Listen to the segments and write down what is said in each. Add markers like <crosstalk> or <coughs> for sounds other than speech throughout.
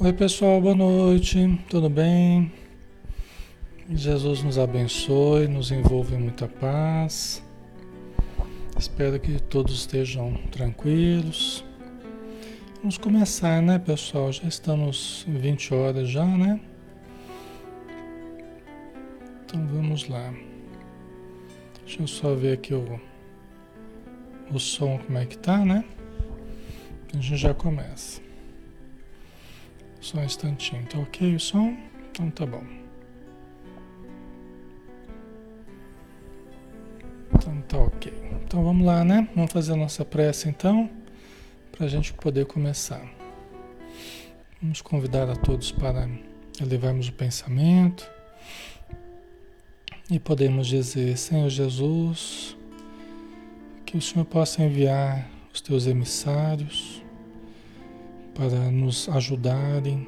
Oi pessoal, boa noite, tudo bem? Jesus nos abençoe, nos envolva em muita paz. Espero que todos estejam tranquilos. Vamos começar, né, pessoal? Já estamos em 20 horas já, né? Então vamos lá. Deixa eu só ver aqui o, o som como é que tá, né? A gente já começa. Só um instantinho. Tá ok o som? Então tá bom. Então tá ok. Então vamos lá, né? Vamos fazer a nossa prece então, para a gente poder começar. Vamos convidar a todos para elevarmos o pensamento e podemos dizer: Senhor Jesus, que o Senhor possa enviar os teus emissários para nos ajudarem,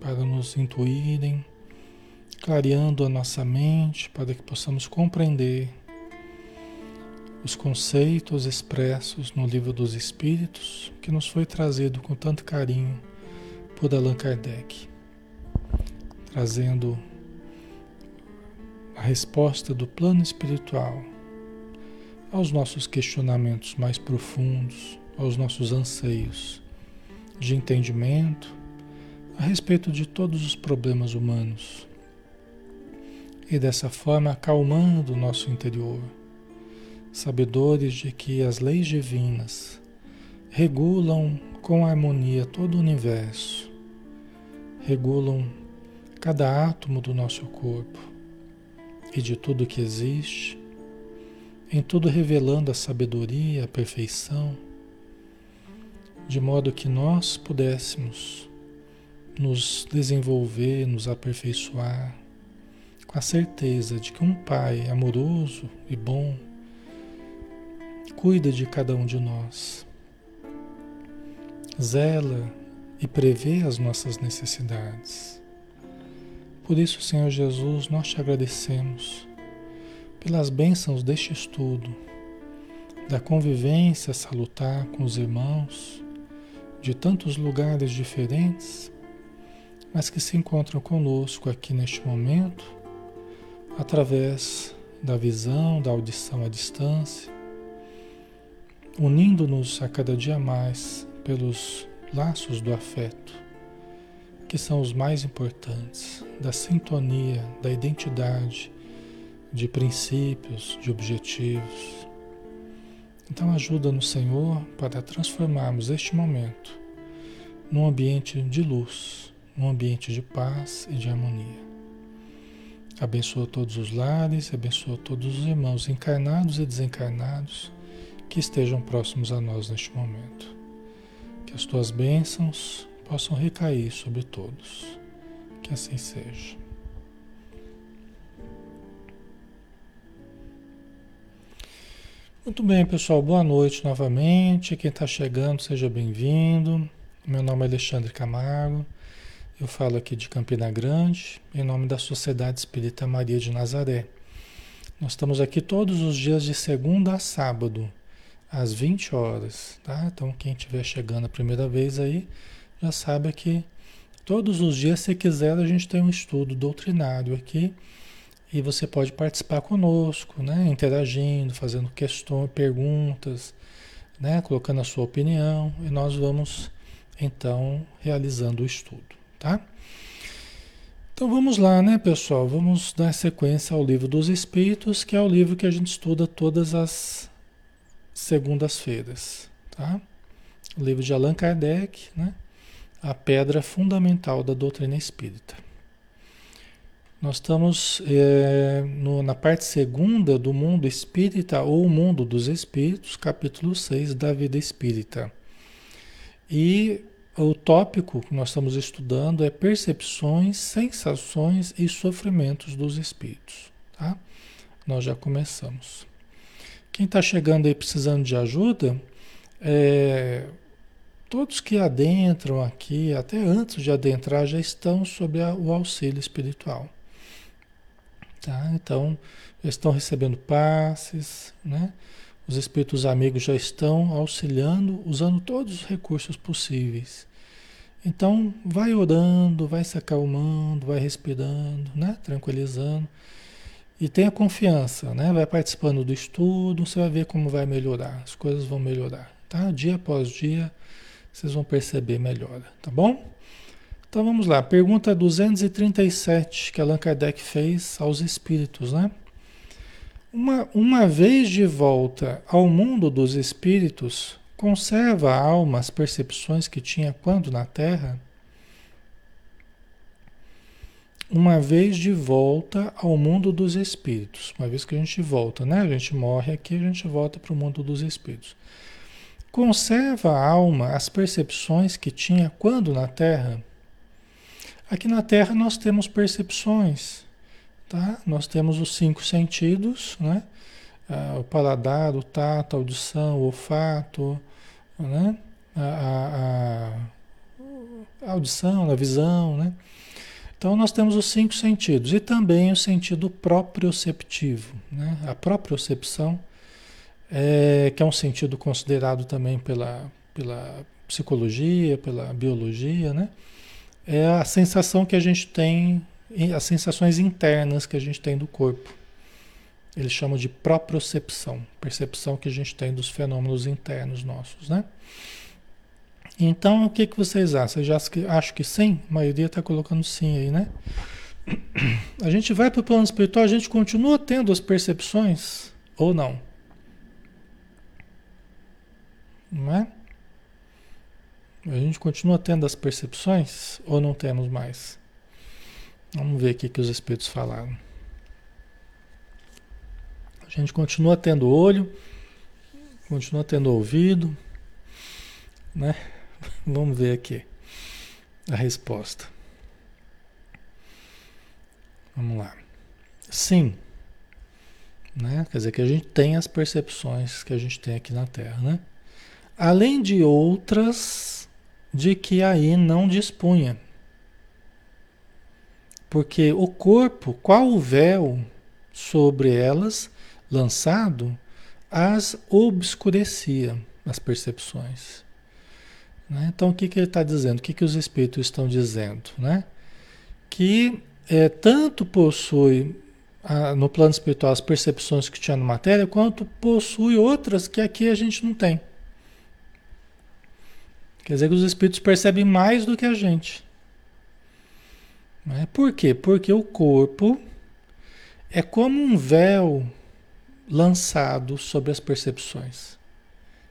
para nos intuírem, clareando a nossa mente para que possamos compreender os conceitos expressos no Livro dos Espíritos que nos foi trazido com tanto carinho por Allan Kardec, trazendo a resposta do plano espiritual aos nossos questionamentos mais profundos, aos nossos anseios de entendimento a respeito de todos os problemas humanos. E dessa forma acalmando o nosso interior, sabedores de que as leis divinas regulam com harmonia todo o universo, regulam cada átomo do nosso corpo e de tudo que existe, em tudo revelando a sabedoria, a perfeição de modo que nós pudéssemos nos desenvolver, nos aperfeiçoar, com a certeza de que um Pai amoroso e bom cuida de cada um de nós, zela e prevê as nossas necessidades. Por isso, Senhor Jesus, nós te agradecemos pelas bênçãos deste estudo, da convivência salutar com os irmãos de tantos lugares diferentes, mas que se encontram conosco aqui neste momento, através da visão, da audição à distância, unindo-nos a cada dia mais pelos laços do afeto, que são os mais importantes, da sintonia, da identidade, de princípios, de objetivos então ajuda-nos, Senhor, para transformarmos este momento num ambiente de luz, num ambiente de paz e de harmonia. Abençoa todos os lares, abençoa todos os irmãos encarnados e desencarnados que estejam próximos a nós neste momento. Que as tuas bênçãos possam recair sobre todos. Que assim seja. Muito bem, pessoal. Boa noite novamente. Quem está chegando, seja bem-vindo. Meu nome é Alexandre Camargo. Eu falo aqui de Campina Grande, em nome da Sociedade Espírita Maria de Nazaré. Nós estamos aqui todos os dias de segunda a sábado, às 20 horas, tá? Então, quem estiver chegando a primeira vez aí, já sabe que todos os dias, se quiser, a gente tem um estudo doutrinário aqui e você pode participar conosco, né? interagindo, fazendo questões, perguntas, né? colocando a sua opinião e nós vamos então realizando o estudo, tá? Então vamos lá, né, pessoal? Vamos dar sequência ao livro dos Espíritos, que é o livro que a gente estuda todas as segundas-feiras, tá? O livro de Allan Kardec, né? A pedra fundamental da doutrina espírita. Nós estamos é, no, na parte segunda do mundo espírita ou mundo dos espíritos, capítulo 6 da vida espírita. E o tópico que nós estamos estudando é percepções, sensações e sofrimentos dos espíritos. Tá? Nós já começamos. Quem está chegando aí precisando de ajuda, é, todos que adentram aqui, até antes de adentrar, já estão sob a, o auxílio espiritual. Tá? Então, já estão recebendo passes, né? Os espíritos amigos já estão auxiliando, usando todos os recursos possíveis. Então, vai orando, vai se acalmando, vai respirando, né? Tranquilizando. E tenha confiança, né? Vai participando do estudo, você vai ver como vai melhorar. As coisas vão melhorar, tá? Dia após dia, vocês vão perceber melhora, tá bom? Então vamos lá, pergunta 237 que Allan Kardec fez aos espíritos, né? Uma, uma vez de volta ao mundo dos espíritos, conserva a alma as percepções que tinha quando na Terra? Uma vez de volta ao mundo dos espíritos, uma vez que a gente volta, né? A gente morre aqui, a gente volta para o mundo dos espíritos. Conserva a alma as percepções que tinha quando na Terra? Aqui na Terra nós temos percepções, tá? Nós temos os cinco sentidos, né? Ah, o paladar, o tato, a audição, o olfato, né? A, a, a, audição, a visão, né? Então nós temos os cinco sentidos e também o sentido proprioceptivo, né? A propriocepção, é, que é um sentido considerado também pela, pela psicologia, pela biologia, né? É a sensação que a gente tem, as sensações internas que a gente tem do corpo. Eles chamam de propriocepção, percepção que a gente tem dos fenômenos internos nossos, né? Então, o que, que vocês acham? Vocês acham que sim? A maioria está colocando sim aí, né? A gente vai para o plano espiritual, a gente continua tendo as percepções ou não? Não é? A gente continua tendo as percepções ou não temos mais? Vamos ver o que, os espíritos falaram. A gente continua tendo olho, continua tendo ouvido, né? <laughs> Vamos ver aqui a resposta. Vamos lá. Sim. Né? Quer dizer que a gente tem as percepções que a gente tem aqui na Terra, né? Além de outras de que aí não dispunha. Porque o corpo, qual o véu sobre elas lançado, as obscurecia, as percepções. Né? Então, o que, que ele está dizendo? O que, que os espíritos estão dizendo? Né? Que é, tanto possui a, no plano espiritual as percepções que tinha na matéria, quanto possui outras que aqui a gente não tem. Quer dizer que os espíritos percebem mais do que a gente. Né? Por quê? Porque o corpo é como um véu lançado sobre as percepções.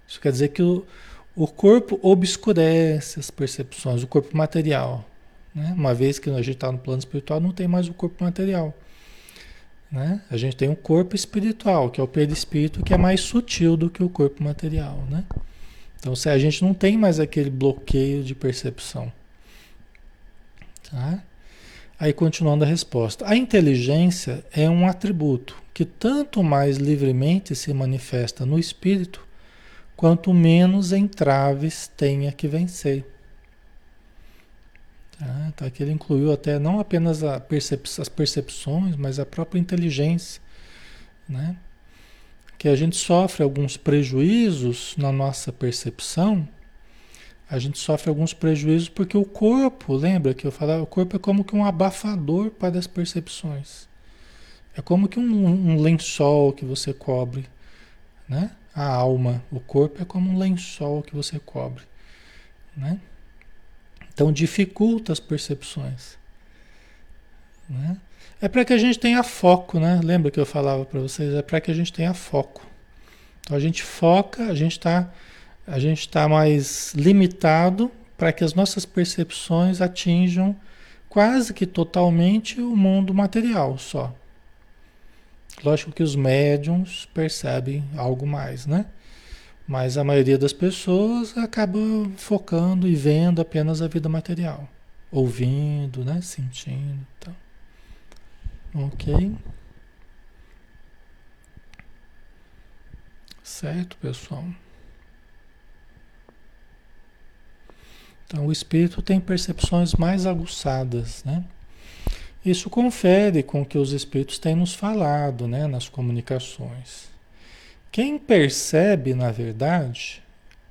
Isso quer dizer que o, o corpo obscurece as percepções, o corpo material. Né? Uma vez que a gente está no plano espiritual, não tem mais o corpo material. Né? A gente tem um corpo espiritual, que é o perispírito, que é mais sutil do que o corpo material. Né? Então, se a gente não tem mais aquele bloqueio de percepção. Tá? Aí, continuando a resposta. A inteligência é um atributo que tanto mais livremente se manifesta no espírito, quanto menos entraves tenha que vencer. Tá? Então, aqui ele incluiu até não apenas percep as percepções, mas a própria inteligência. Né? Que a gente sofre alguns prejuízos na nossa percepção, a gente sofre alguns prejuízos porque o corpo, lembra que eu falava, o corpo é como que um abafador para as percepções. É como que um, um lençol que você cobre, né? A alma, o corpo é como um lençol que você cobre, né? Então dificulta as percepções, né? É para que a gente tenha foco, né? Lembra que eu falava para vocês? É para que a gente tenha foco. Então a gente foca, a gente está a gente está mais limitado para que as nossas percepções atinjam quase que totalmente o mundo material só. Lógico que os médiums percebem algo mais, né? Mas a maioria das pessoas acaba focando e vendo apenas a vida material, ouvindo, né, sentindo, então. Ok. Certo, pessoal? Então, o espírito tem percepções mais aguçadas, né? Isso confere com o que os espíritos têm nos falado, né, nas comunicações. Quem percebe, na verdade,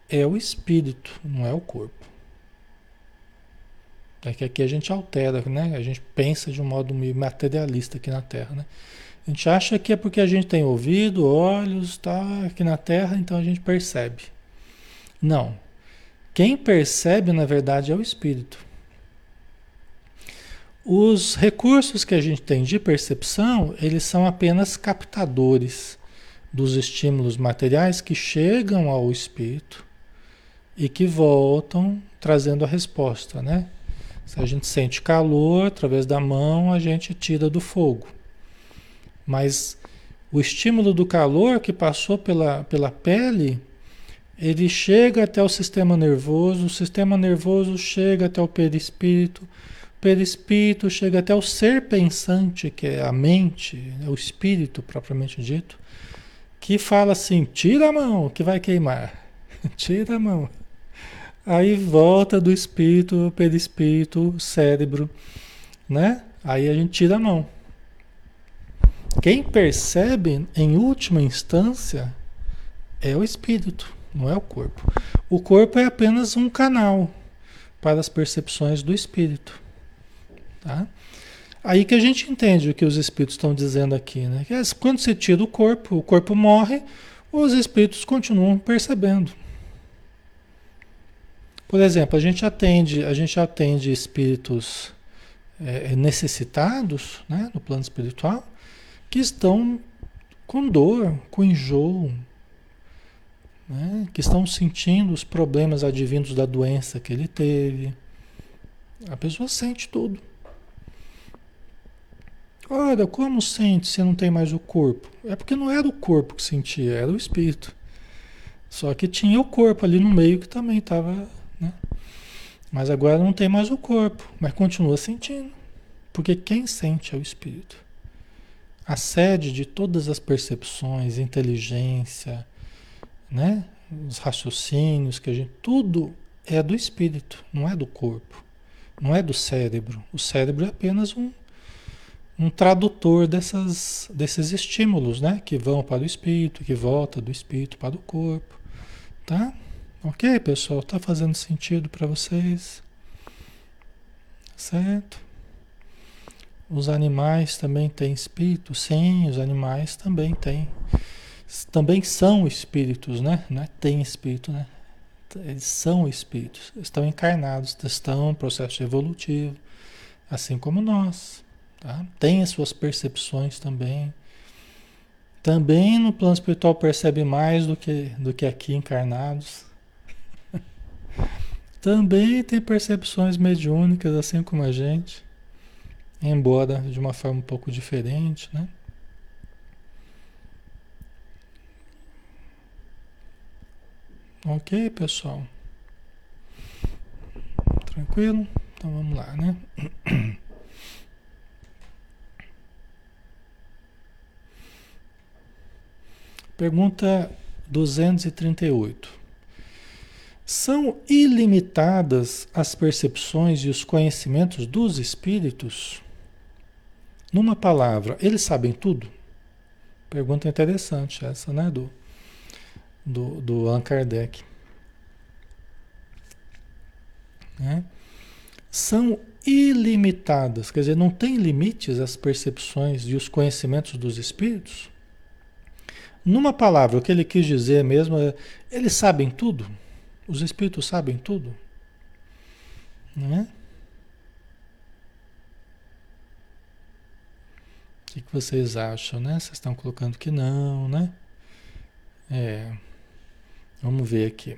é o espírito, não é o corpo. É que aqui a gente altera, né? A gente pensa de um modo meio materialista aqui na Terra, né? A gente acha que é porque a gente tem ouvido, olhos, tá aqui na Terra, então a gente percebe. Não. Quem percebe, na verdade, é o espírito. Os recursos que a gente tem de percepção, eles são apenas captadores dos estímulos materiais que chegam ao espírito e que voltam trazendo a resposta, né? Se a gente sente calor através da mão, a gente tira do fogo. Mas o estímulo do calor que passou pela, pela pele, ele chega até o sistema nervoso, o sistema nervoso chega até o perispírito, o perispírito chega até o ser pensante, que é a mente, né, o espírito propriamente dito, que fala assim: tira a mão que vai queimar, <laughs> tira a mão. Aí volta do espírito, perispírito, cérebro, né? Aí a gente tira a mão. Quem percebe, em última instância, é o espírito, não é o corpo. O corpo é apenas um canal para as percepções do espírito. Tá? Aí que a gente entende o que os espíritos estão dizendo aqui. Né? Que é, quando você tira o corpo, o corpo morre, os espíritos continuam percebendo. Por exemplo, a gente atende, a gente atende espíritos é, necessitados né, no plano espiritual que estão com dor, com enjoo, né? que estão sentindo os problemas advindos da doença que ele teve. A pessoa sente tudo. Ora, como sente se não tem mais o corpo? É porque não era o corpo que sentia, era o espírito. Só que tinha o corpo ali no meio que também estava. Mas agora não tem mais o corpo, mas continua sentindo. Porque quem sente é o espírito a sede de todas as percepções, inteligência, né? Os raciocínios que a gente, tudo é do espírito, não é do corpo, não é do cérebro. O cérebro é apenas um, um tradutor dessas, desses estímulos, né? Que vão para o espírito, que volta do espírito para o corpo, tá? Ok, pessoal, tá fazendo sentido para vocês? Certo? Os animais também têm espírito? Sim, os animais também têm. Também são espíritos, né? Não é tem espírito, né? Eles são espíritos, estão encarnados, estão em processo evolutivo, assim como nós. Tá? Tem as suas percepções também. Também no plano espiritual percebe mais do que, do que aqui encarnados. Também tem percepções mediúnicas, assim como a gente embora de uma forma um pouco diferente, né? Ok, pessoal? Tranquilo? Então vamos lá, né? Pergunta 238. São ilimitadas as percepções e os conhecimentos dos espíritos? Numa palavra, eles sabem tudo? Pergunta interessante essa, né? Do, do, do Allan Kardec. Né? São ilimitadas, quer dizer, não tem limites as percepções e os conhecimentos dos espíritos? Numa palavra, o que ele quis dizer mesmo é: eles sabem tudo? Os espíritos sabem tudo? Né? que, que vocês acham, né? Vocês estão colocando que não, né? É. Vamos ver aqui.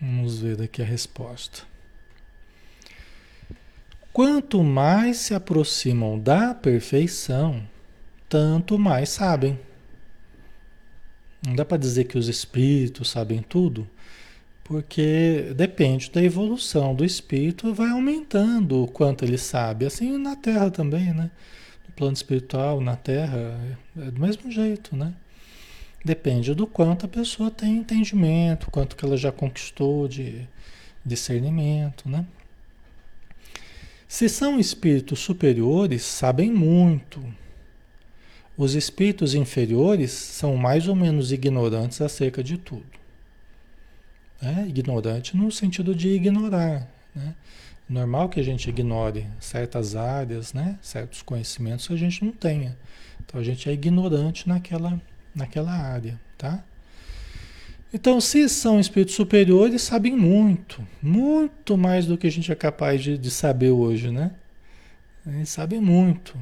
Vamos ver daqui a resposta. Quanto mais se aproximam da perfeição, tanto mais sabem. Não dá para dizer que os espíritos sabem tudo, porque depende da evolução do espírito, vai aumentando o quanto ele sabe. Assim na Terra também, né? No plano espiritual, na Terra, é do mesmo jeito, né? Depende do quanto a pessoa tem entendimento, quanto que ela já conquistou de discernimento, né? Se são espíritos superiores, sabem muito. Os espíritos inferiores são mais ou menos ignorantes acerca de tudo. Né? Ignorante no sentido de ignorar. Né? Normal que a gente ignore certas áreas, né? certos conhecimentos que a gente não tenha. Então a gente é ignorante naquela, naquela área, tá? Então, se são espíritos superiores, sabem muito, muito mais do que a gente é capaz de, de saber hoje, né? Eles sabem muito.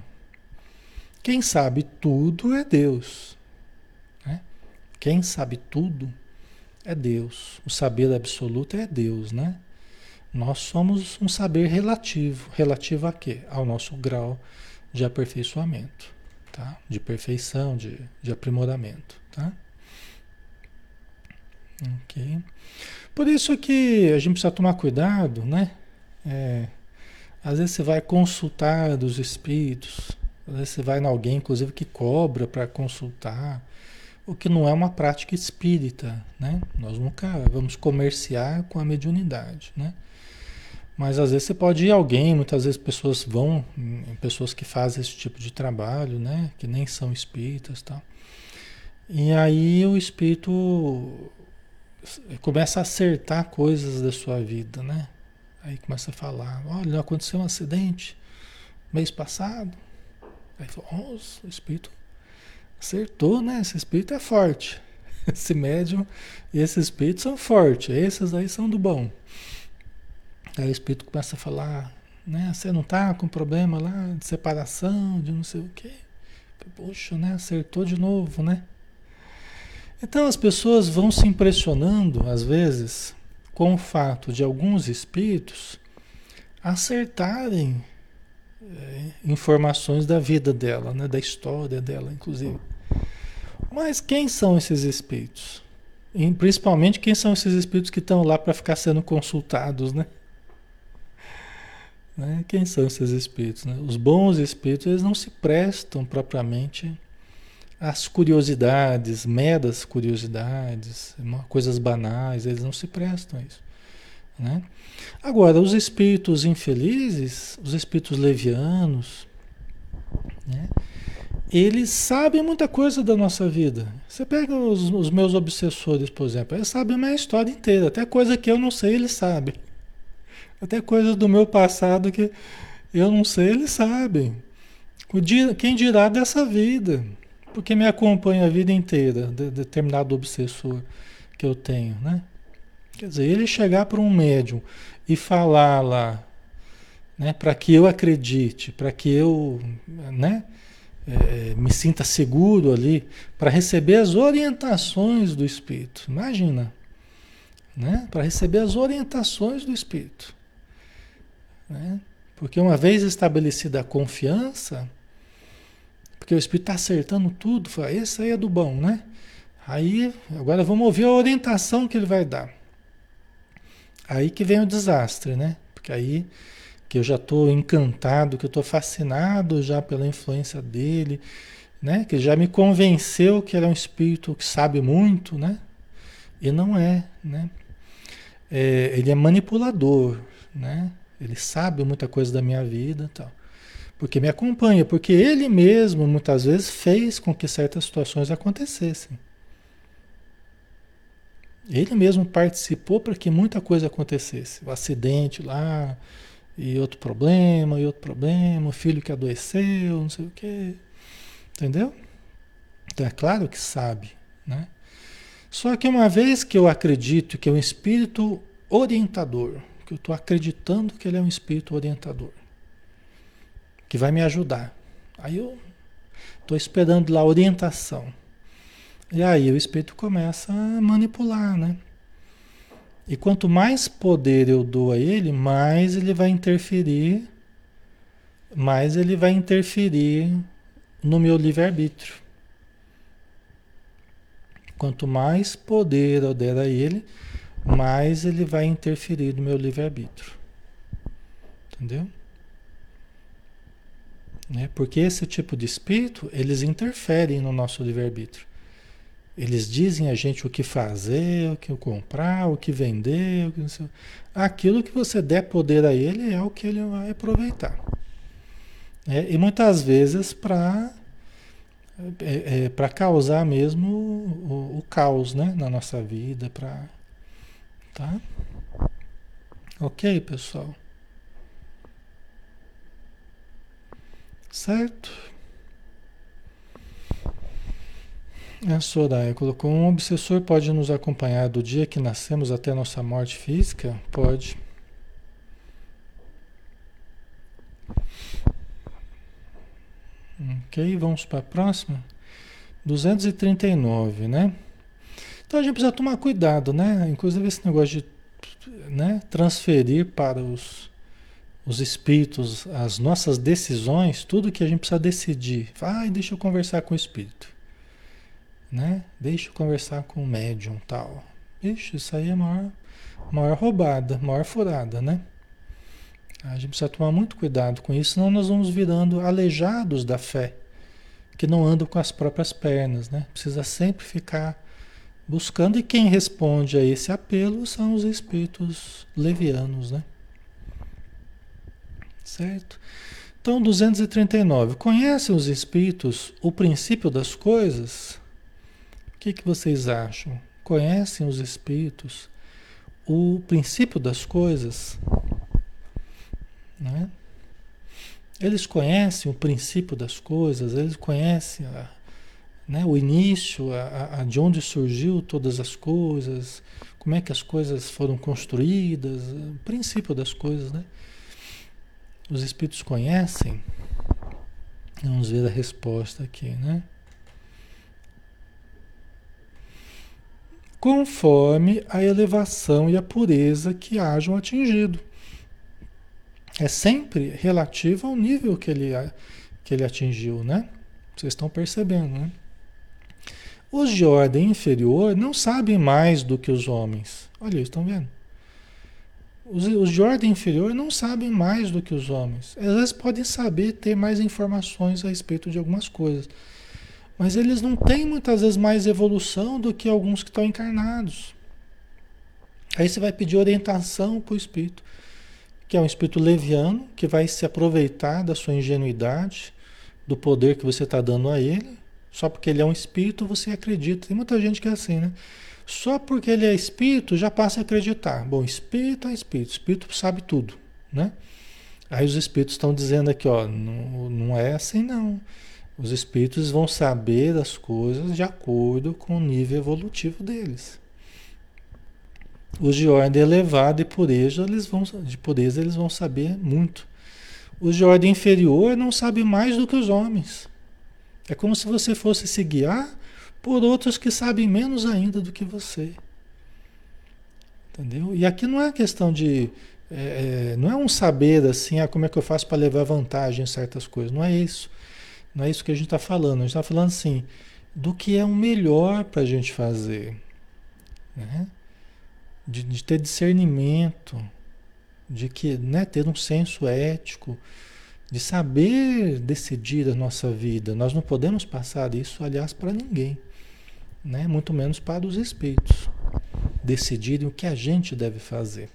Quem sabe tudo é Deus. Né? Quem sabe tudo é Deus. O saber absoluto é Deus, né? Nós somos um saber relativo. Relativo a quê? Ao nosso grau de aperfeiçoamento, tá? De perfeição, de, de aprimoramento, tá? Ok. Por isso que a gente precisa tomar cuidado, né? É, às vezes você vai consultar dos espíritos, às vezes você vai em alguém, inclusive, que cobra para consultar, o que não é uma prática espírita, né? Nós nunca vamos comerciar com a mediunidade, né? Mas às vezes você pode ir a alguém, muitas vezes pessoas vão, pessoas que fazem esse tipo de trabalho, né? Que nem são espíritas, tal. E aí o espírito começa a acertar coisas da sua vida, né? Aí começa a falar, olha, aconteceu um acidente mês passado. Aí fala, oh, o espírito acertou, né? Esse espírito é forte. <laughs> Esse médium e esse espírito são fortes. Esses aí são do bom. Aí o espírito começa a falar, né? Você não tá com problema lá de separação, de não sei o quê. Poxa, né? Acertou de novo, né? Então as pessoas vão se impressionando, às vezes, com o fato de alguns espíritos acertarem informações da vida dela, né, da história dela, inclusive. Mas quem são esses espíritos? E, principalmente quem são esses espíritos que estão lá para ficar sendo consultados, né? né? Quem são esses espíritos? Né? Os bons espíritos eles não se prestam propriamente as curiosidades, meras curiosidades, coisas banais, eles não se prestam a isso. Né? Agora, os espíritos infelizes, os espíritos levianos, né? eles sabem muita coisa da nossa vida. Você pega os, os, meus obsessores, por exemplo, eles sabem a minha história inteira, até coisa que eu não sei, eles sabem. Até coisas do meu passado que eu não sei, eles sabem. Quem dirá dessa vida? Porque me acompanha a vida inteira, de determinado obsessor que eu tenho, né? Quer dizer, ele chegar para um médium e falar lá, né, para que eu acredite, para que eu, né, é, me sinta seguro ali, para receber as orientações do Espírito. Imagina, né? Para receber as orientações do Espírito, né? Porque uma vez estabelecida a confiança, porque o Espírito está acertando tudo. Fala, esse aí é do bom, né? Aí, agora vamos ouvir a orientação que ele vai dar. Aí que vem o desastre, né? Porque aí que eu já estou encantado, que eu estou fascinado já pela influência dele, né? Que já me convenceu que ele é um espírito que sabe muito, né? E não é, né? É, ele é manipulador, né? Ele sabe muita coisa da minha vida, tal porque me acompanha, porque ele mesmo muitas vezes fez com que certas situações acontecessem. Ele mesmo participou para que muita coisa acontecesse. O acidente lá, e outro problema, e outro problema, o filho que adoeceu, não sei o quê. Entendeu? Então é claro que sabe, né? Só que uma vez que eu acredito que é um espírito orientador, que eu estou acreditando que ele é um espírito orientador, que vai me ajudar. Aí eu estou esperando lá a orientação. E aí o espírito começa a manipular, né? E quanto mais poder eu dou a ele, mais ele vai interferir, mais ele vai interferir no meu livre-arbítrio. Quanto mais poder eu der a ele, mais ele vai interferir no meu livre-arbítrio. Entendeu? Né? Porque esse tipo de espírito, eles interferem no nosso livre-arbítrio. Eles dizem a gente o que fazer, o que comprar, o que vender, o que aquilo que você der poder a ele é o que ele vai aproveitar. É, e muitas vezes para é, é, para causar mesmo o, o, o, caos né, na nossa vida, para Tá? Ok, pessoal? Certo? A Soraya colocou: um obsessor pode nos acompanhar do dia que nascemos até nossa morte física? Pode. Ok, vamos para a próxima. 239, né? Então a gente precisa tomar cuidado, né? Inclusive esse negócio de né, transferir para os, os espíritos as nossas decisões, tudo que a gente precisa decidir. Ai, deixa eu conversar com o espírito. Né? Deixa eu conversar com o médium tal. Ixi, isso aí é a maior, maior roubada, maior furada, né? A gente precisa tomar muito cuidado com isso, senão nós vamos virando aleijados da fé, que não andam com as próprias pernas, né? Precisa sempre ficar buscando, e quem responde a esse apelo são os espíritos levianos, né? Certo? Então, 239. Conhecem os espíritos o princípio das coisas? Que, que vocês acham? Conhecem os espíritos o princípio das coisas? Né? Eles conhecem o princípio das coisas, eles conhecem a, né, o início, a, a, de onde surgiu todas as coisas, como é que as coisas foram construídas, o princípio das coisas, né? Os espíritos conhecem? Vamos ver a resposta aqui, né? Conforme a elevação e a pureza que hajam atingido é sempre relativo ao nível que ele, que ele atingiu, né? Vocês estão percebendo, né? Os de ordem inferior não sabem mais do que os homens. Olha, estão vendo? Os, os, de ordem inferior não sabem mais do que os homens. Às vezes podem saber, ter mais informações a respeito de algumas coisas. Mas eles não têm muitas vezes mais evolução do que alguns que estão encarnados. Aí você vai pedir orientação para o espírito que é um espírito leviano, que vai se aproveitar da sua ingenuidade, do poder que você está dando a ele. Só porque ele é um espírito, você acredita. Tem muita gente que é assim, né? Só porque ele é espírito, já passa a acreditar. Bom, espírito é espírito, espírito sabe tudo, né? Aí os espíritos estão dizendo aqui, ó, não, não é assim não. Os espíritos vão saber das coisas de acordo com o nível evolutivo deles. Os de ordem elevada e pureza, eles vão, de pureza, eles vão saber muito. Os de ordem inferior não sabem mais do que os homens. É como se você fosse se guiar por outros que sabem menos ainda do que você. Entendeu? E aqui não é questão de. É, é não é um saber assim, ah, como é que eu faço para levar vantagem em certas coisas. Não é isso. Não é isso que a gente está falando. A gente está falando assim, do que é o melhor para a gente fazer. Né? de, de ter discernimento, de que, né, ter um senso ético, de saber decidir a nossa vida. Nós não podemos passar isso, aliás, para ninguém, né? muito menos para os espíritos. Decidirem o que a gente deve fazer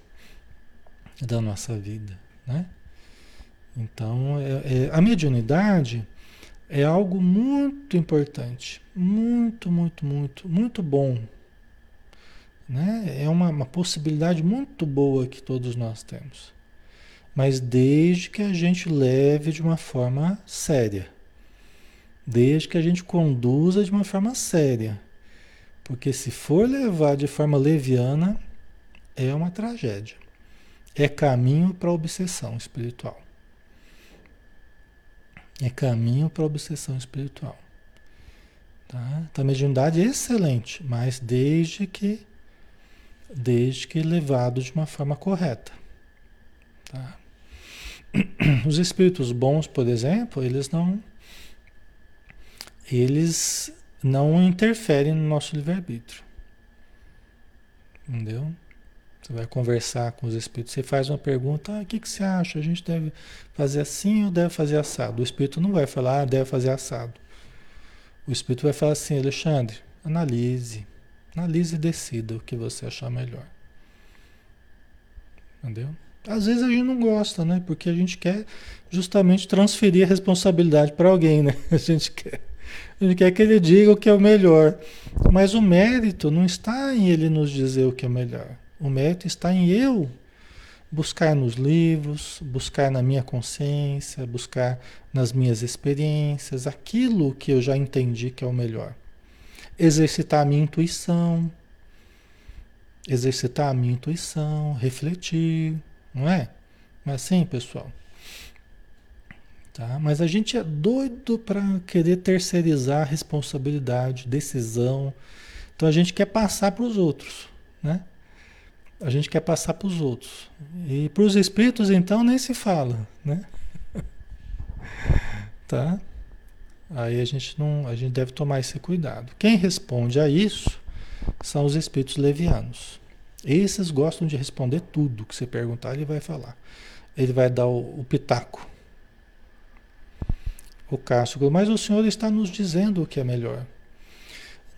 da nossa vida. Né? Então, é, é, a mediunidade é algo muito importante, muito, muito, muito, muito bom né? É uma, uma possibilidade muito boa que todos nós temos. Mas desde que a gente leve de uma forma séria. Desde que a gente conduza de uma forma séria. Porque se for levar de forma leviana, é uma tragédia. É caminho para a obsessão espiritual. É caminho para a obsessão espiritual. Tá? Então a mediunidade é excelente, mas desde que desde que levado de uma forma correta. Tá? <clears throat> Os espíritos bons, por exemplo, eles não eles não interferem no nosso livre-arbítrio. Entendeu? Você vai conversar com os espíritos, você faz uma pergunta, ah, o que, que você acha? A gente deve fazer assim ou deve fazer assado? O espírito não vai falar, ah, deve fazer assado. O espírito vai falar assim, Alexandre, analise, Analise e decida o que você achar melhor. Entendeu? Às vezes a gente não gosta, né? Porque a gente quer justamente transferir a responsabilidade para alguém, né? <laughs> A gente quer. A gente quer que ele diga o que é o melhor. Mas o mérito não está em ele nos dizer o que é melhor. O mérito está em eu buscar nos livros, buscar na minha consciência, buscar nas minhas experiências aquilo que eu já entendi que é o melhor. Exercitar a minha intuição, exercitar a minha intuição, refletir, não é? Não é assim, pessoal? Tá? Mas a gente é doido para querer terceirizar responsabilidade, decisão. Então a gente quer passar para os outros, né? A gente quer passar para os outros. E para os espíritos, então, nem se fala, né? <laughs> tá? Aí a gente não, a gente deve tomar esse cuidado. Quem responde a isso são os espíritos levianos. Esses gostam de responder tudo que você perguntar, ele vai falar. Ele vai dar o, o pitaco. O Cássio, mas o senhor está nos dizendo o que é melhor.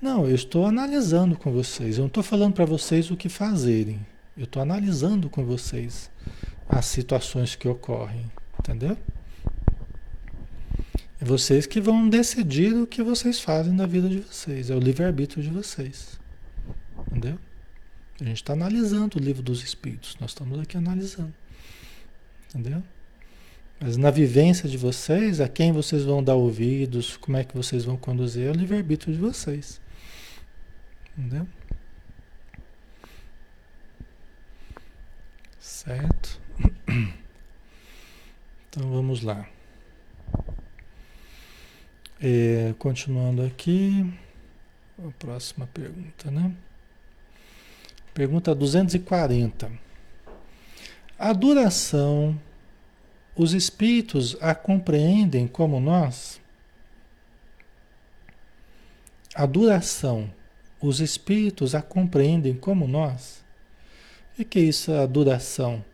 Não, eu estou analisando com vocês. Eu não estou falando para vocês o que fazerem. Eu estou analisando com vocês as situações que ocorrem. Entendeu? É vocês que vão decidir o que vocês fazem na vida de vocês. É o livre-arbítrio de vocês. Entendeu? A gente está analisando o livro dos Espíritos. Nós estamos aqui analisando. Entendeu? Mas na vivência de vocês, a quem vocês vão dar ouvidos, como é que vocês vão conduzir, é o livre-arbítrio de vocês. Entendeu? Certo? <coughs> Então vamos lá. É, continuando aqui, a próxima pergunta, né? Pergunta 240. A duração, os espíritos a compreendem como nós? A duração, os espíritos a compreendem como nós? O que é isso, a duração?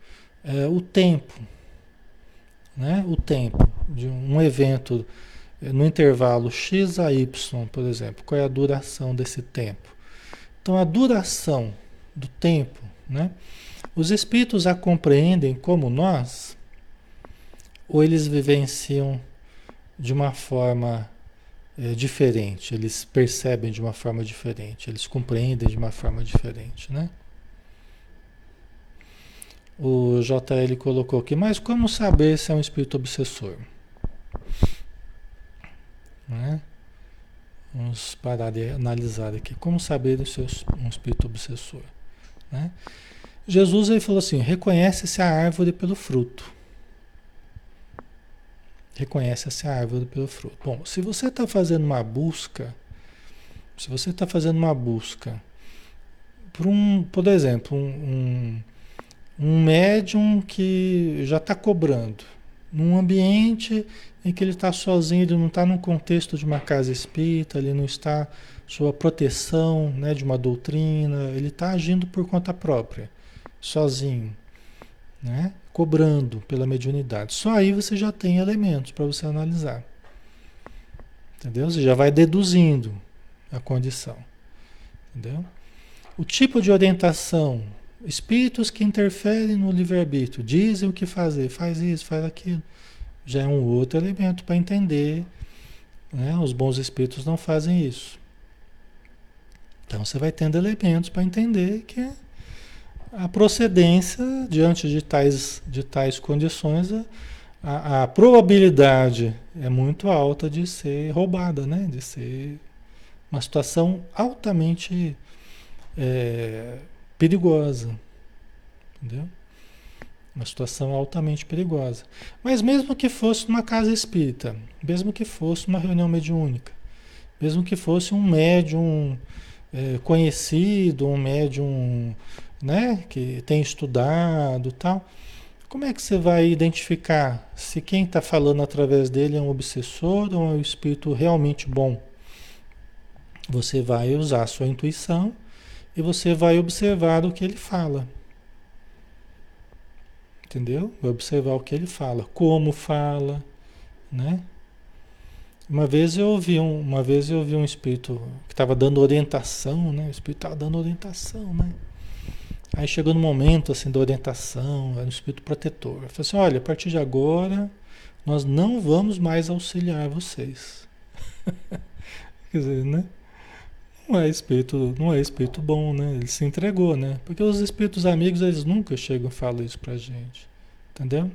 É o tempo, né? O tempo de um evento é, no intervalo x a y, por exemplo. Qual é a duração desse tempo? Então, a duração do tempo, né? Os espíritos a compreendem como nós, ou eles vivenciam de uma forma é, diferente, eles percebem de uma forma diferente, eles compreendem de uma forma diferente, né? O JL colocou aqui, mas como saber se é um espírito obsessor? Né? Vamos parar de analisar aqui. Como saber se é um espírito obsessor? Né? Jesus ele falou assim: reconhece-se a árvore pelo fruto. Reconhece-se a árvore pelo fruto. Bom, se você está fazendo uma busca, se você está fazendo uma busca por um, por exemplo, um, um um médium que já está cobrando, num ambiente em que ele está sozinho, ele não está num contexto de uma casa espírita, ele não está sob a proteção né, de uma doutrina, ele está agindo por conta própria, sozinho, né, cobrando pela mediunidade. Só aí você já tem elementos para você analisar. Entendeu? Você já vai deduzindo a condição. Entendeu? O tipo de orientação Espíritos que interferem no livre-arbítrio, dizem o que fazer, faz isso, faz aquilo. Já é um outro elemento para entender. Né? Os bons espíritos não fazem isso. Então você vai tendo elementos para entender que a procedência, diante de tais, de tais condições, a, a probabilidade é muito alta de ser roubada, né? de ser uma situação altamente. É, perigosa. Entendeu? Uma situação altamente perigosa. Mas mesmo que fosse numa casa espírita, mesmo que fosse uma reunião mediúnica, mesmo que fosse um médium é, conhecido, um médium né, que tem estudado tal, como é que você vai identificar se quem está falando através dele é um obsessor ou é um espírito realmente bom? Você vai usar a sua intuição e você vai observar o que ele fala. Entendeu? Vai observar o que ele fala, como fala, né? Uma vez eu ouvi um, uma vez eu ouvi um espírito que estava dando orientação, né? O espírito estava dando orientação, né? Aí chegou no momento assim da orientação, era um espírito protetor. Eu assim, olha, a partir de agora nós não vamos mais auxiliar vocês. <laughs> Quer dizer, né? não é espírito, não é espírito bom, né? Ele se entregou, né? Porque os espíritos amigos, eles nunca chegam e falam isso pra gente. Entendeu?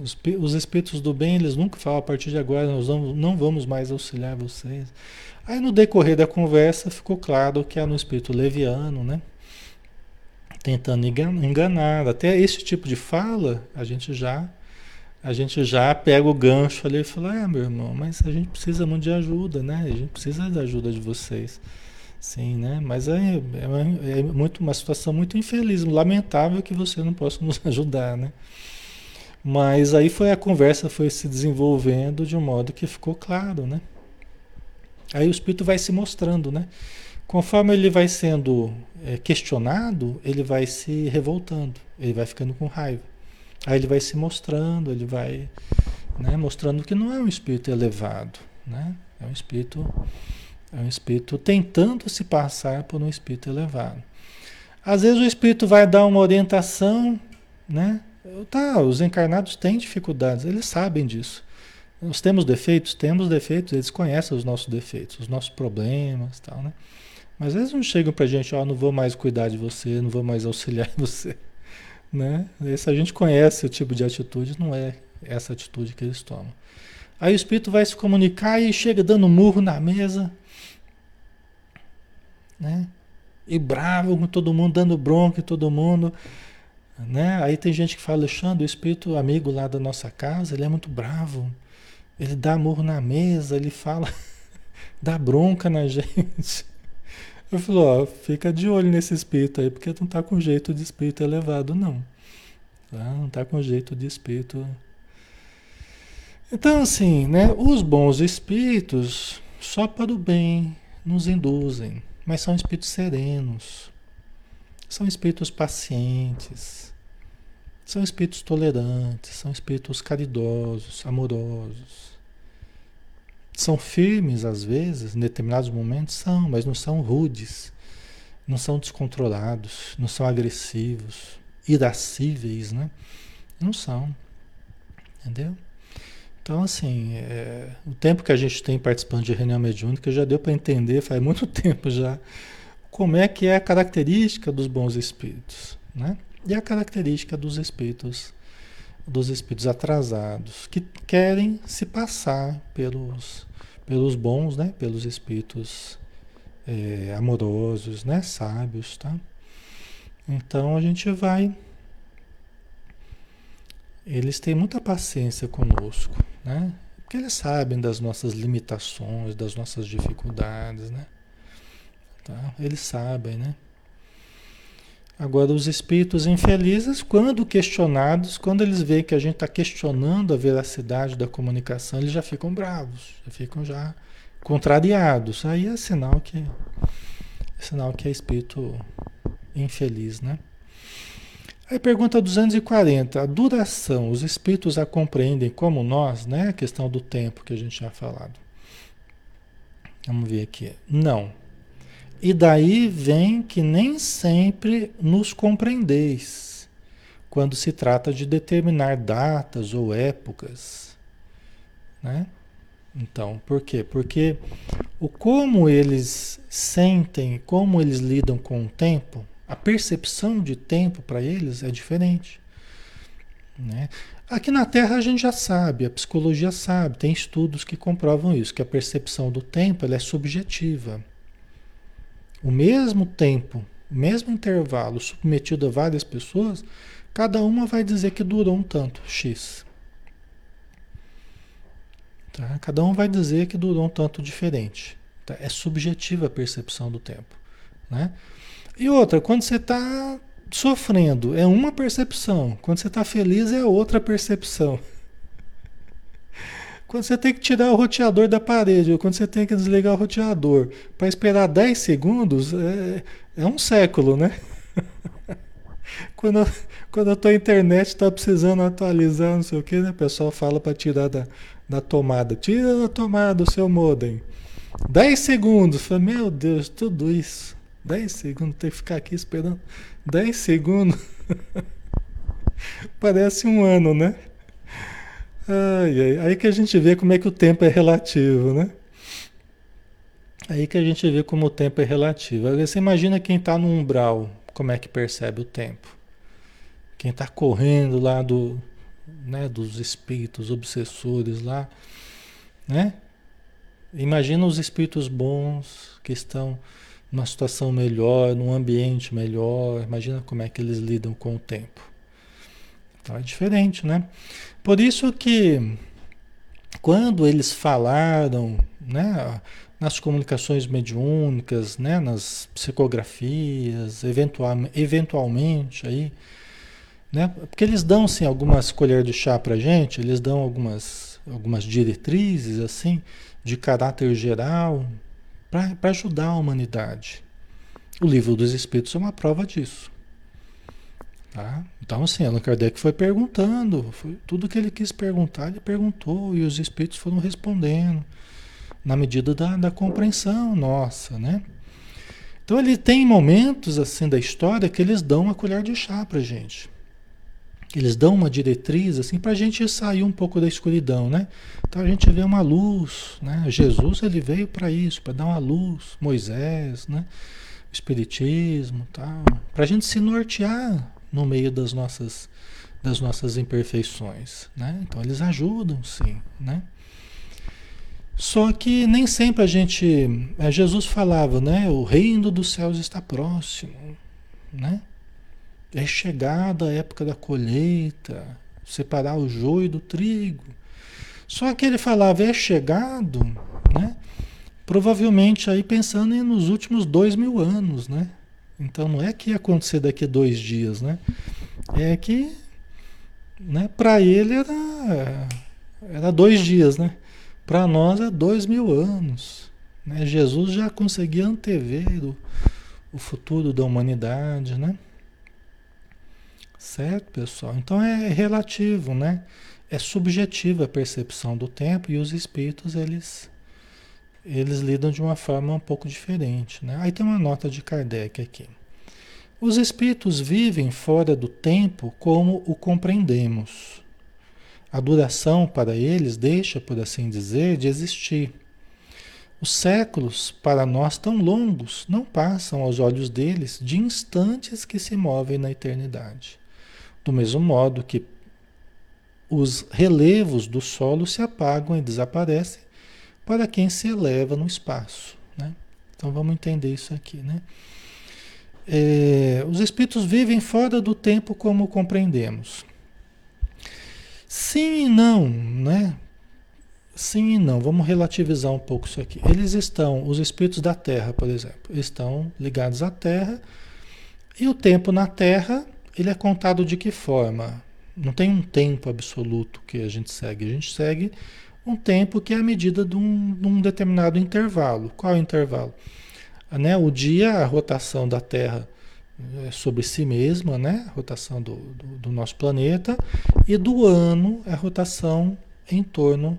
Os, os espíritos do bem, eles nunca falam, a partir de agora nós não, não vamos mais auxiliar vocês. Aí no decorrer da conversa ficou claro que era um espírito leviano, né? Tentando enganar. Até esse tipo de fala, a gente já a gente já pega o gancho ali e fala, ah, meu irmão, mas a gente precisa muito de ajuda, né? A gente precisa da ajuda de vocês. Sim, né? Mas é, é, é muito, uma situação muito infeliz, lamentável que você não possa nos <laughs> ajudar, né? Mas aí foi a conversa foi se desenvolvendo de um modo que ficou claro, né? Aí o espírito vai se mostrando, né? Conforme ele vai sendo é, questionado, ele vai se revoltando, ele vai ficando com raiva. Aí ele vai se mostrando, ele vai né, mostrando que não é um espírito elevado, né? É um espírito, é um espírito tentando se passar por um espírito elevado. Às vezes o espírito vai dar uma orientação, né? Tá, os encarnados têm dificuldades, eles sabem disso. Nós temos defeitos, temos defeitos, eles conhecem os nossos defeitos, os nossos problemas, tal, né? Mas eles não chegam pra gente, ó, oh, não vou mais cuidar de você, não vou mais auxiliar <laughs> você. Né? Se a gente conhece o tipo de atitude, não é essa atitude que eles tomam. Aí o espírito vai se comunicar e chega dando murro na mesa, né? E bravo com todo mundo, dando bronca em todo mundo, né? Aí tem gente que fala, Alexandre, o espírito amigo lá da nossa casa, ele é muito bravo. Ele dá murro na mesa, ele fala, <laughs> dá bronca na <laughs> gente. Eu falo, ó, fica de olho nesse espírito aí, porque não tá com jeito de espírito elevado, não. Tá? Não tá com jeito de espírito. Então, assim, né? Os bons espíritos, só para o bem, nos induzem. Mas são espíritos serenos. São espíritos pacientes. São espíritos tolerantes. São espíritos caridosos, amorosos. São firmes às vezes, em determinados momentos são, mas não são rudes, não são descontrolados, não são agressivos, irascíveis, né? Não são. Entendeu? Então, assim, é, o tempo que a gente tem participando de reunião mediúnica já deu para entender, faz muito <laughs> tempo já, como é que é a característica dos bons espíritos, né? E a característica dos espíritos dos espíritos atrasados que querem se passar pelos, pelos bons, né? Pelos espíritos é, amorosos, né? Sábios, tá? Então a gente vai. Eles têm muita paciência conosco, né? Porque eles sabem das nossas limitações, das nossas dificuldades, né? Tá? Eles sabem, né? Agora, os espíritos infelizes, quando questionados, quando eles veem que a gente está questionando a veracidade da comunicação, eles já ficam bravos, já ficam já contrariados. Aí é sinal que é sinal que é espírito infeliz, né? Aí pergunta 240, a duração, os espíritos a compreendem como nós, né? A questão do tempo que a gente já falado. Vamos ver aqui. Não. E daí vem que nem sempre nos compreendeis quando se trata de determinar datas ou épocas, né? Então, por quê? Porque o como eles sentem, como eles lidam com o tempo, a percepção de tempo para eles é diferente. Né? Aqui na Terra a gente já sabe, a psicologia sabe, tem estudos que comprovam isso, que a percepção do tempo é subjetiva o mesmo tempo, o mesmo intervalo submetido a várias pessoas, cada uma vai dizer que durou um tanto, X. Tá? Cada um vai dizer que durou um tanto diferente. Tá? É subjetiva a percepção do tempo. Né? E outra, quando você está sofrendo, é uma percepção. Quando você está feliz, é outra percepção. Quando você tem que tirar o roteador da parede, ou quando você tem que desligar o roteador, para esperar 10 segundos, é, é um século, né? <laughs> quando, quando a tua internet está precisando atualizar, não sei o que, né? O pessoal fala para tirar da, da tomada. Tira da tomada o seu modem. 10 segundos. Meu Deus, tudo isso. 10 segundos, tem que ficar aqui esperando. 10 segundos. <laughs> Parece um ano, né? Ai, ai, aí que a gente vê como é que o tempo é relativo, né? Aí que a gente vê como o tempo é relativo. Você imagina quem está no umbral, como é que percebe o tempo? Quem está correndo lá do, né, dos espíritos obsessores lá, né? Imagina os espíritos bons que estão numa situação melhor, num ambiente melhor. Imagina como é que eles lidam com o tempo. Então é diferente, né? Por isso que quando eles falaram, né, nas comunicações mediúnicas, né, nas psicografias, eventual, eventualmente aí, né, porque eles dão sim algumas colheres de chá para gente, eles dão algumas, algumas diretrizes assim de caráter geral para ajudar a humanidade. O livro dos Espíritos é uma prova disso. Tá? Então, assim, Allan Kardec foi perguntando, foi tudo que ele quis perguntar, ele perguntou, e os Espíritos foram respondendo, na medida da, da compreensão nossa, né? Então, ele tem momentos, assim, da história que eles dão uma colher de chá para gente. Eles dão uma diretriz assim para a gente sair um pouco da escuridão, né? Então a gente vê uma luz, né? Jesus ele veio para isso, para dar uma luz, Moisés, né? Espiritismo, tal, para a gente se nortear no meio das nossas das nossas imperfeições, né? Então eles ajudam, sim, né? Só que nem sempre a gente, é, Jesus falava, né? O reino dos céus está próximo, né? É chegada a época da colheita, separar o joio do trigo. Só que ele falava, é chegado, né? Provavelmente aí pensando nos últimos dois mil anos, né? Então não é que ia acontecer daqui a dois dias, né? É que, né? Para ele era, era dois dias, né? Para nós é dois mil anos. Né? Jesus já conseguia antever o, o futuro da humanidade, né? Certo, pessoal? Então é relativo, né? É subjetiva a percepção do tempo e os espíritos, eles eles lidam de uma forma um pouco diferente, né? Aí tem uma nota de Kardec aqui. Os espíritos vivem fora do tempo como o compreendemos. A duração para eles deixa, por assim dizer, de existir. Os séculos, para nós tão longos, não passam aos olhos deles de instantes que se movem na eternidade. Do mesmo modo que os relevos do solo se apagam e desaparecem para quem se eleva no espaço. Né? Então vamos entender isso aqui. Né? É, os espíritos vivem fora do tempo como compreendemos. Sim e não, né? Sim e não. Vamos relativizar um pouco isso aqui. Eles estão, os espíritos da Terra, por exemplo, estão ligados à Terra e o tempo na Terra ele é contado de que forma? Não tem um tempo absoluto que a gente segue. A gente segue um tempo que é a medida de um, de um determinado intervalo. Qual é o intervalo? Né? O dia, a rotação da Terra é sobre si mesma, né? a rotação do, do, do nosso planeta, e do ano, a rotação em torno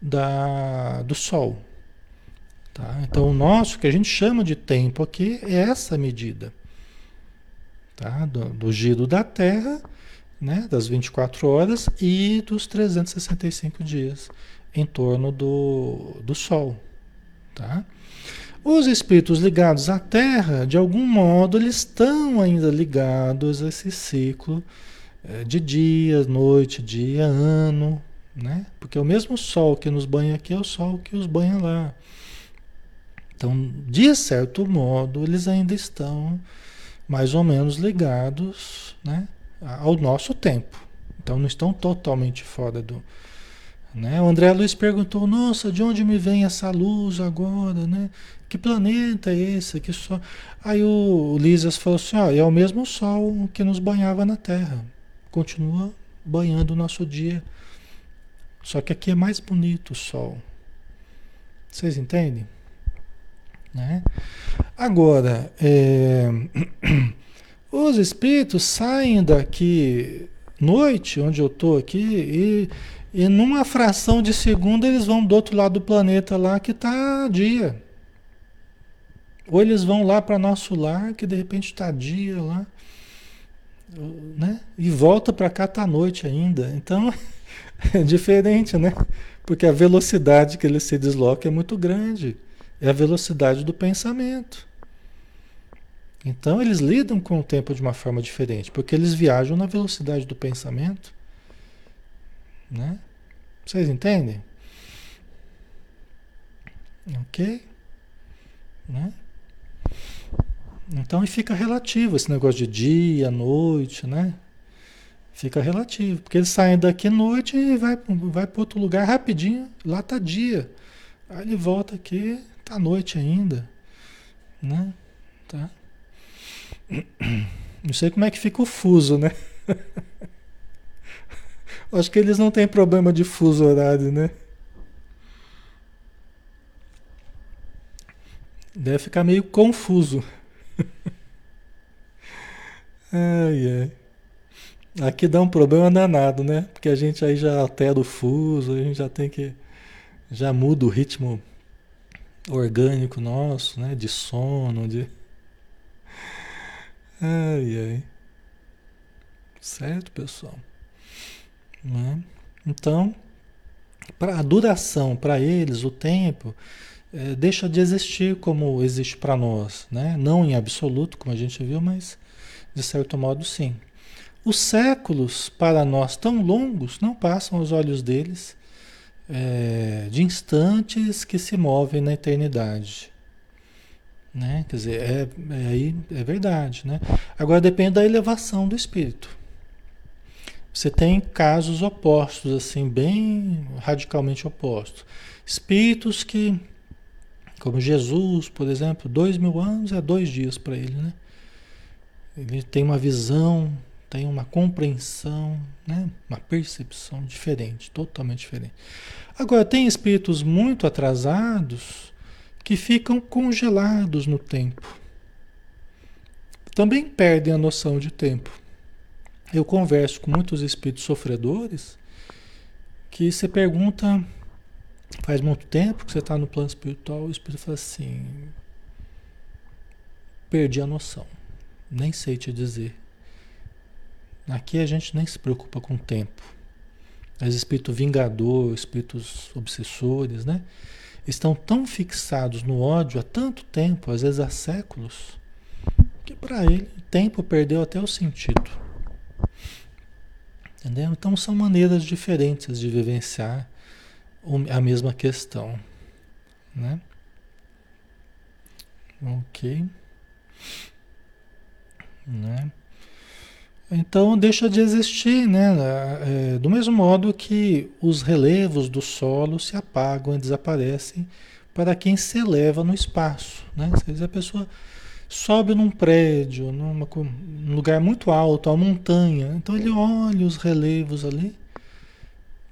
da, do Sol. Tá? Então, o nosso, que a gente chama de tempo aqui, é essa medida tá? do, do giro da Terra, né? das 24 horas e dos 365 dias em torno do, do Sol. Tá? Os espíritos ligados à Terra, de algum modo, eles estão ainda ligados a esse ciclo é, de dia, noite, dia, ano, né? Porque o mesmo Sol que nos banha aqui é o Sol que os banha lá. Então, de certo modo, eles ainda estão mais ou menos ligados né, ao nosso tempo. Então não estão totalmente fora do. Né? O André Luiz perguntou: Nossa, de onde me vem essa luz agora? Né? Que planeta é esse? Que sol? Aí o Lísias falou assim: ó, é o mesmo Sol que nos banhava na Terra. Continua banhando o nosso dia. Só que aqui é mais bonito o Sol. Vocês entendem? Né? Agora, é, <clears throat> os espíritos saem daqui noite, onde eu estou aqui, e, e numa fração de segundo eles vão do outro lado do planeta lá que está dia. Ou eles vão lá para nosso lar, que de repente está dia lá, né? E volta para cá tá noite ainda. Então <laughs> é diferente, né? Porque a velocidade que ele se desloca é muito grande. É a velocidade do pensamento. Então eles lidam com o tempo de uma forma diferente, porque eles viajam na velocidade do pensamento. Né? Vocês entendem? Ok? Né? Então fica relativo esse negócio de dia, noite, né? Fica relativo, porque eles saem daqui noite e vai, vai para outro lugar rapidinho, lá tá dia. Aí ele volta aqui, tá noite ainda, né? Tá? Não sei como é que fica o fuso, né? Acho que eles não têm problema de fuso horário, né? Deve ficar meio confuso. <laughs> ai, ai. Aqui dá um problema danado, né? Porque a gente aí já altera o fuso, a gente já tem que. Já muda o ritmo orgânico nosso, né? De sono, de. Ai, ai. Certo, pessoal? Né? Então, para a duração, para eles, o tempo, é, deixa de existir como existe para nós, né? Não em absoluto, como a gente viu, mas de certo modo sim. Os séculos para nós tão longos não passam aos olhos deles é, de instantes que se movem na eternidade. Né? Quer dizer, é, é, aí é verdade. Né? Agora depende da elevação do espírito. Você tem casos opostos, assim, bem radicalmente opostos. Espíritos que como Jesus, por exemplo, dois mil anos é dois dias para ele, né? Ele tem uma visão, tem uma compreensão, né? uma percepção diferente, totalmente diferente. Agora, tem espíritos muito atrasados que ficam congelados no tempo. Também perdem a noção de tempo. Eu converso com muitos espíritos sofredores que se pergunta Faz muito tempo que você está no plano espiritual, o espírito fala assim: perdi a noção, nem sei te dizer. Aqui a gente nem se preocupa com o tempo. Mas espírito vingador, espíritos obsessores, né? Estão tão fixados no ódio há tanto tempo, às vezes há séculos, que para ele o tempo perdeu até o sentido. Entendeu? Então são maneiras diferentes de vivenciar a mesma questão, né? Ok. Né? Então deixa de existir, né? É, do mesmo modo que os relevos do solo se apagam e desaparecem para quem se eleva no espaço, né? Se a pessoa sobe num prédio, numa, num lugar muito alto, a montanha, então ele olha os relevos ali,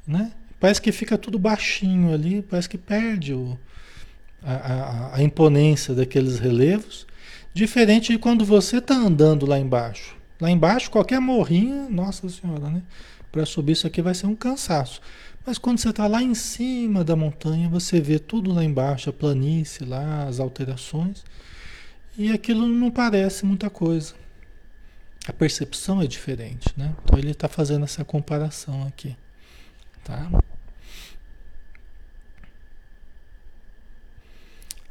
né? Parece que fica tudo baixinho ali, parece que perde o, a, a, a imponência daqueles relevos. Diferente de quando você está andando lá embaixo. Lá embaixo, qualquer morrinha, nossa senhora, né? Para subir isso aqui vai ser um cansaço. Mas quando você está lá em cima da montanha, você vê tudo lá embaixo, a planície lá, as alterações, e aquilo não parece muita coisa. A percepção é diferente, né? Então ele está fazendo essa comparação aqui, tá?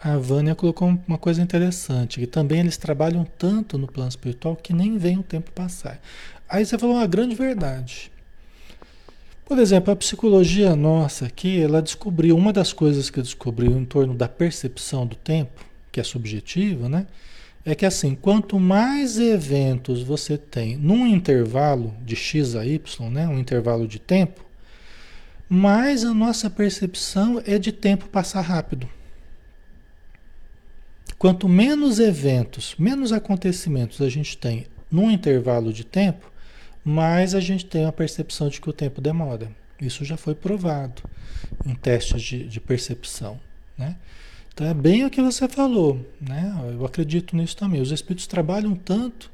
A Vânia colocou uma coisa interessante, que também eles trabalham tanto no plano espiritual que nem vem o tempo passar. Aí você falou uma grande verdade. Por exemplo, a psicologia nossa aqui, ela descobriu, uma das coisas que descobriu em torno da percepção do tempo, que é subjetiva, né? É que assim, quanto mais eventos você tem num intervalo de x a y, né, um intervalo de tempo, mais a nossa percepção é de tempo passar rápido. Quanto menos eventos, menos acontecimentos a gente tem num intervalo de tempo, mais a gente tem a percepção de que o tempo demora. Isso já foi provado em testes de, de percepção. Né? Então é bem o que você falou. Né? Eu acredito nisso também. Os espíritos trabalham tanto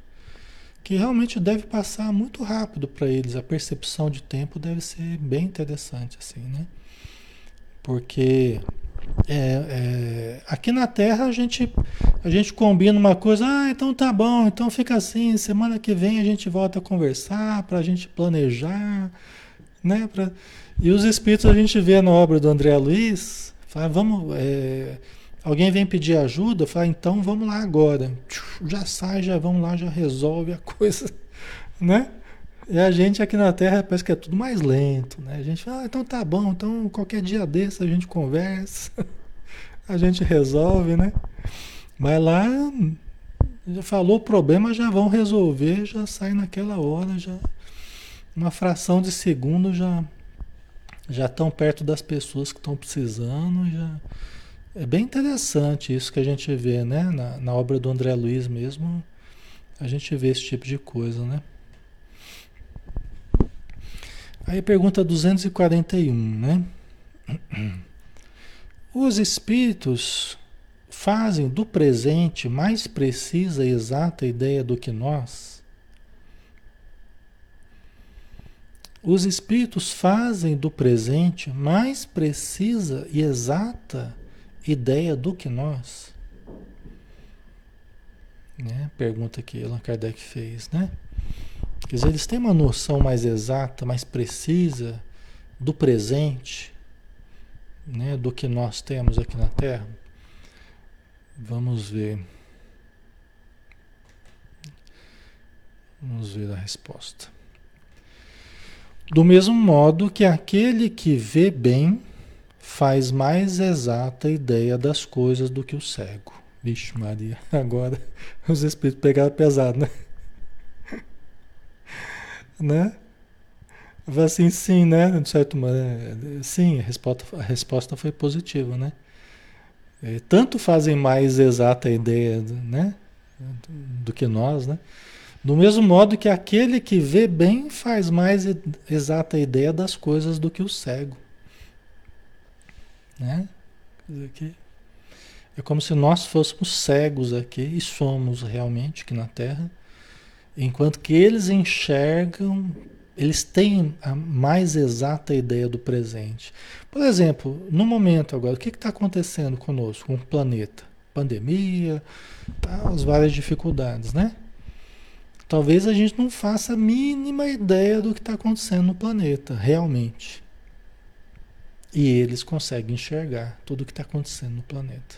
que realmente deve passar muito rápido para eles. A percepção de tempo deve ser bem interessante, assim, né? Porque é, é, aqui na Terra a gente, a gente combina uma coisa, ah, então tá bom, então fica assim, semana que vem a gente volta a conversar para a gente planejar, né? Pra, e os espíritos a gente vê na obra do André Luiz, fala, vamos, é, Alguém vem pedir ajuda, fala, então vamos lá agora. Já sai, já vão lá, já resolve a coisa, <laughs> né? E a gente aqui na Terra parece que é tudo mais lento, né? A gente fala, ah, então tá bom, então qualquer dia desse a gente conversa, <laughs> a gente resolve, né? Mas lá, já falou o problema, já vão resolver, já sai naquela hora, já uma fração de segundo já já estão perto das pessoas que estão precisando, já é bem interessante isso que a gente vê, né? Na, na obra do André Luiz mesmo, a gente vê esse tipo de coisa, né? Aí pergunta 241, né? Os espíritos fazem do presente mais precisa e exata ideia do que nós? Os espíritos fazem do presente mais precisa e exata ideia do que nós? Né? Pergunta que Allan Kardec fez, né? Quer dizer, eles têm uma noção mais exata, mais precisa do presente, né, do que nós temos aqui na Terra? Vamos ver. Vamos ver a resposta. Do mesmo modo que aquele que vê bem faz mais exata ideia das coisas do que o cego. Vixe, Maria, <laughs> agora os espíritos pegaram pesado, né? Né? Assim, sim, né? De certo modo, sim, a resposta, a resposta foi positiva, né? É, tanto fazem mais exata ideia, né? Do que nós, né? Do mesmo modo que aquele que vê bem faz mais exata ideia das coisas do que o cego. Né? É como se nós fôssemos cegos aqui, e somos realmente aqui na Terra, enquanto que eles enxergam, eles têm a mais exata ideia do presente. Por exemplo, no momento agora, o que está acontecendo conosco, com o planeta? Pandemia, tá, as várias dificuldades, né? Talvez a gente não faça a mínima ideia do que está acontecendo no planeta, realmente. E eles conseguem enxergar tudo o que está acontecendo no planeta.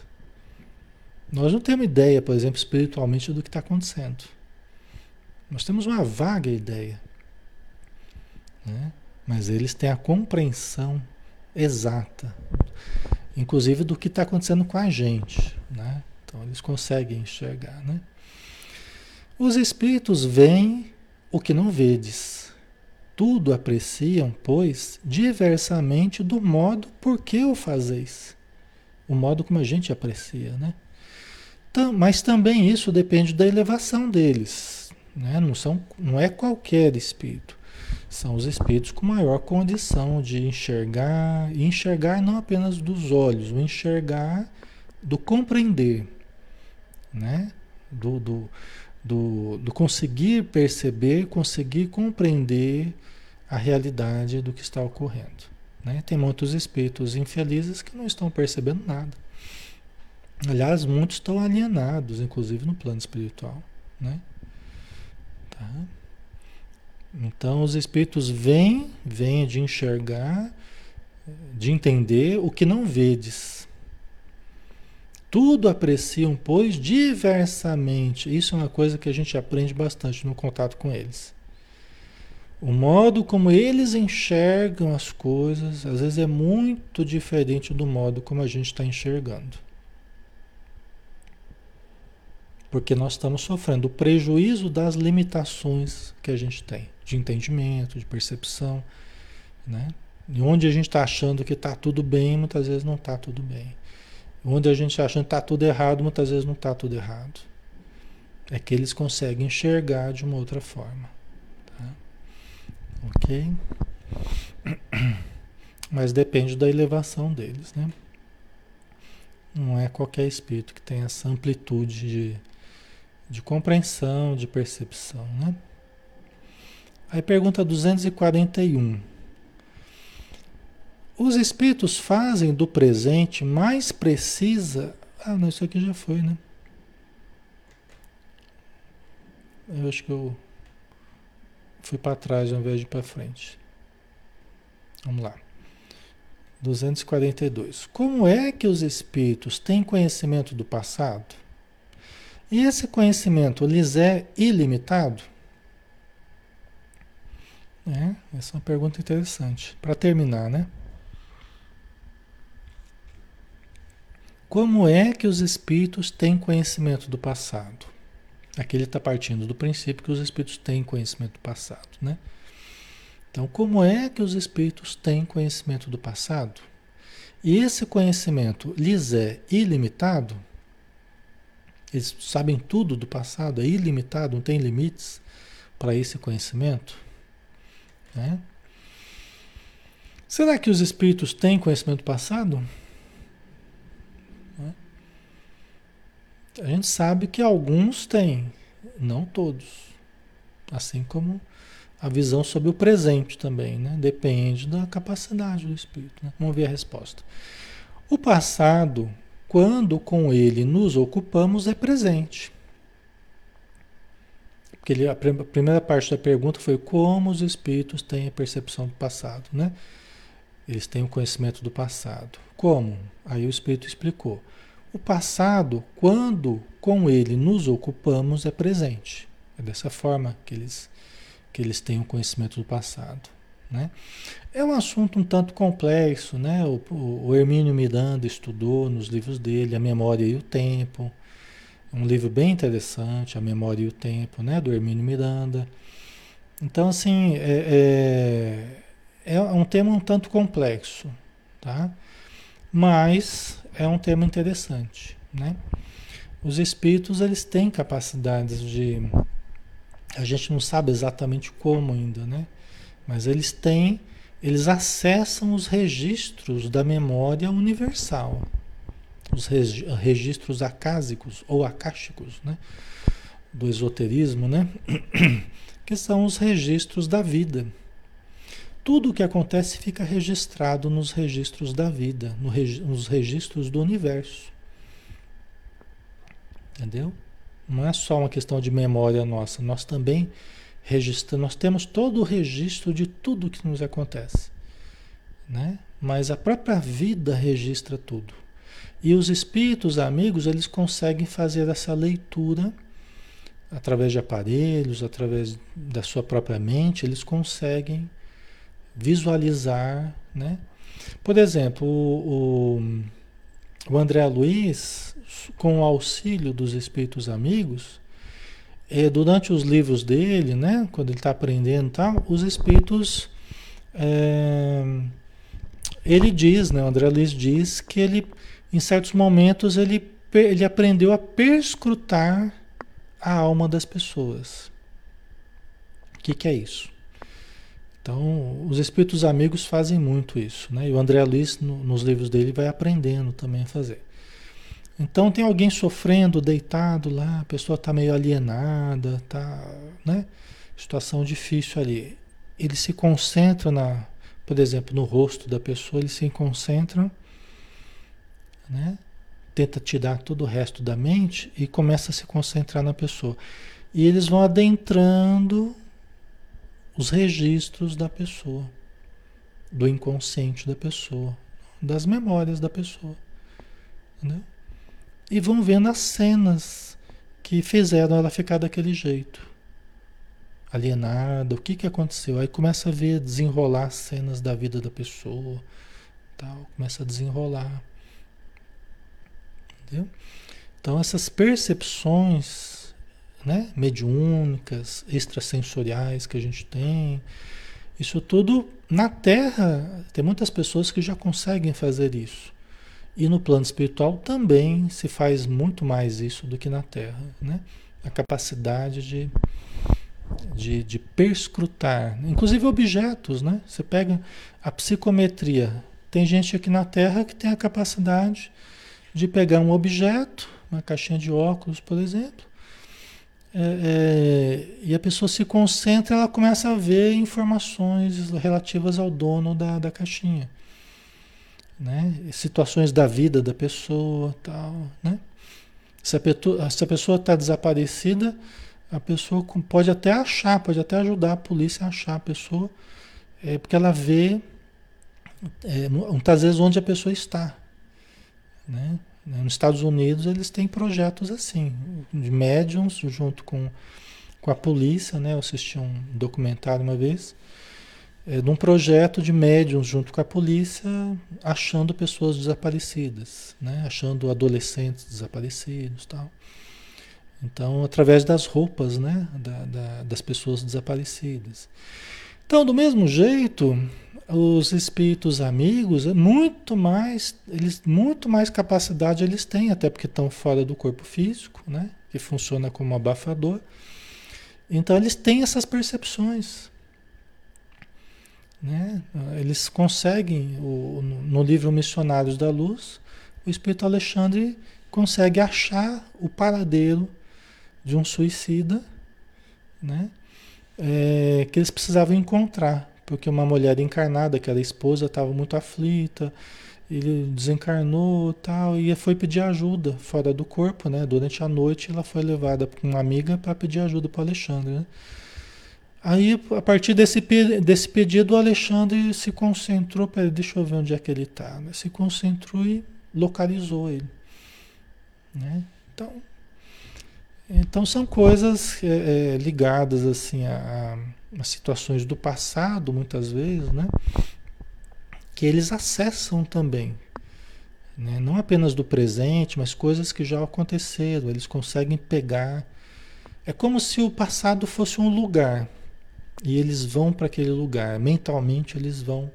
Nós não temos ideia, por exemplo, espiritualmente do que está acontecendo. Nós temos uma vaga ideia. Né? Mas eles têm a compreensão exata, inclusive do que está acontecendo com a gente. Né? Então eles conseguem enxergar. Né? Os espíritos veem o que não vedes. Tudo apreciam, pois, diversamente do modo por que o fazeis. O modo como a gente aprecia, né? Mas também isso depende da elevação deles. Né? Não, são, não é qualquer espírito. São os espíritos com maior condição de enxergar, e enxergar não apenas dos olhos, o enxergar do compreender, né? do, do do, do conseguir perceber, conseguir compreender a realidade do que está ocorrendo. Né? Tem muitos espíritos infelizes que não estão percebendo nada. Aliás, muitos estão alienados, inclusive no plano espiritual. Né? Tá? Então, os espíritos vêm, vêm de enxergar, de entender o que não vedes. Tudo apreciam, pois, diversamente. Isso é uma coisa que a gente aprende bastante no contato com eles. O modo como eles enxergam as coisas, às vezes é muito diferente do modo como a gente está enxergando. Porque nós estamos sofrendo o prejuízo das limitações que a gente tem, de entendimento, de percepção. Né? E onde a gente está achando que está tudo bem, muitas vezes não está tudo bem. Onde a gente acha que está tudo errado, muitas vezes não está tudo errado. É que eles conseguem enxergar de uma outra forma. Tá? Ok? <coughs> Mas depende da elevação deles, né? Não é qualquer espírito que tem essa amplitude de, de compreensão, de percepção, né? Aí pergunta 241. Os espíritos fazem do presente mais precisa. Ah, não, isso aqui já foi, né? Eu acho que eu fui para trás ao invés de para frente. Vamos lá. 242. Como é que os espíritos têm conhecimento do passado? E esse conhecimento lhes é ilimitado? É, essa é uma pergunta interessante. Para terminar, né? Como é que os espíritos têm conhecimento do passado? Aqui ele está partindo do princípio que os espíritos têm conhecimento do passado, né? Então, como é que os espíritos têm conhecimento do passado? E esse conhecimento lhes é ilimitado? Eles sabem tudo do passado, é ilimitado, não tem limites para esse conhecimento? Né? Será que os espíritos têm conhecimento do passado? A gente sabe que alguns têm, não todos. Assim como a visão sobre o presente também, né? Depende da capacidade do espírito. Né? Vamos ver a resposta. O passado, quando com ele nos ocupamos, é presente. Porque ele, a primeira parte da pergunta foi como os espíritos têm a percepção do passado, né? Eles têm o conhecimento do passado. Como? Aí o espírito explicou. O passado, quando com ele nos ocupamos, é presente. É dessa forma que eles, que eles têm o conhecimento do passado. Né? É um assunto um tanto complexo, né? O, o, Hermínio Miranda estudou nos livros dele A Memória e o Tempo, um livro bem interessante, A Memória e o Tempo, né? Do Hermínio Miranda. Então, assim, é, é, é um tema um tanto complexo, tá? Mas é um tema interessante, né? Os espíritos, eles têm capacidades de... A gente não sabe exatamente como ainda, né? Mas eles têm... Eles acessam os registros da memória universal. Os registros acásicos ou acásticos, né? Do esoterismo, né? <clears throat> Que são os registros da vida. Tudo o que acontece fica registrado nos registros da vida, nos registros do universo. Entendeu? Não é só uma questão de memória nossa, nós também nós temos todo o registro de tudo que nos acontece. Né? Mas a própria vida registra tudo. E os espíritos amigos, eles conseguem fazer essa leitura através de aparelhos, através da sua própria mente, eles conseguem visualizar, né? Por exemplo, o, o, o André Luiz, com o auxílio dos espíritos amigos, é, durante os livros dele, né, quando ele está aprendendo tal, os espíritos, é, ele diz, né, o André Luiz diz que ele, em certos momentos, ele, ele aprendeu a perscrutar a alma das pessoas. O que, que é isso? Então, os espíritos amigos fazem muito isso, né? E o André Luiz, no, nos livros dele, vai aprendendo também a fazer. Então, tem alguém sofrendo, deitado lá, a pessoa está meio alienada, está, né? Situação difícil ali. Ele se concentra na, por exemplo, no rosto da pessoa, ele se concentra, né? Tenta tirar todo o resto da mente e começa a se concentrar na pessoa. E eles vão adentrando os registros da pessoa, do inconsciente da pessoa, das memórias da pessoa. Entendeu? E vão vendo as cenas que fizeram ela ficar daquele jeito. Alienada, o que, que aconteceu? Aí começa a ver, desenrolar as cenas da vida da pessoa, tal, começa a desenrolar. Entendeu? Então essas percepções né, mediúnicas, extrasensoriais que a gente tem. Isso tudo na Terra, tem muitas pessoas que já conseguem fazer isso. E no plano espiritual também se faz muito mais isso do que na Terra, né? A capacidade de, de, de perscrutar, inclusive objetos, né? Você pega a psicometria. Tem gente aqui na Terra que tem a capacidade de pegar um objeto, uma caixinha de óculos, por exemplo, é, é, e a pessoa se concentra, ela começa a ver informações relativas ao dono da, da caixinha. Né? Situações da vida da pessoa, tal, né? Se a, pessoa está desaparecida, a pessoa pode até achar, pode até ajudar a polícia a achar a pessoa, é, porque ela vê é, muitas vezes onde a pessoa está. Né? Nos Estados Unidos eles têm projetos assim, de médiums junto com, com a polícia, né? Eu assisti um documentário uma vez, é, de um projeto de médiums junto com a polícia, achando pessoas desaparecidas, né? Achando adolescentes desaparecidos tal. Então, através das roupas, né? Da, da, das pessoas desaparecidas. Então, do mesmo jeito, os espíritos amigos, é muito mais, eles muito mais capacidade eles têm, até porque estão fora do corpo físico, né? Que funciona como abafador. Então eles têm essas percepções. Né? Eles conseguem, o, no livro Missionários da Luz, o Espírito Alexandre consegue achar o paradeiro de um suicida, né? É, que eles precisavam encontrar porque uma mulher encarnada, que era esposa, estava muito aflita, ele desencarnou tal, e foi pedir ajuda fora do corpo, né? Durante a noite ela foi levada com uma amiga para pedir ajuda para Alexandre, né? Aí, a partir desse, desse pedido, o Alexandre se concentrou, peraí, deixa eu ver onde é que ele está, né? se concentrou e localizou ele. Né? Então, então são coisas é, é, ligadas assim a, a, situações do passado, muitas vezes, né? Que eles acessam também. Né? Não apenas do presente, mas coisas que já aconteceram. Eles conseguem pegar. É como se o passado fosse um lugar. E eles vão para aquele lugar. Mentalmente eles vão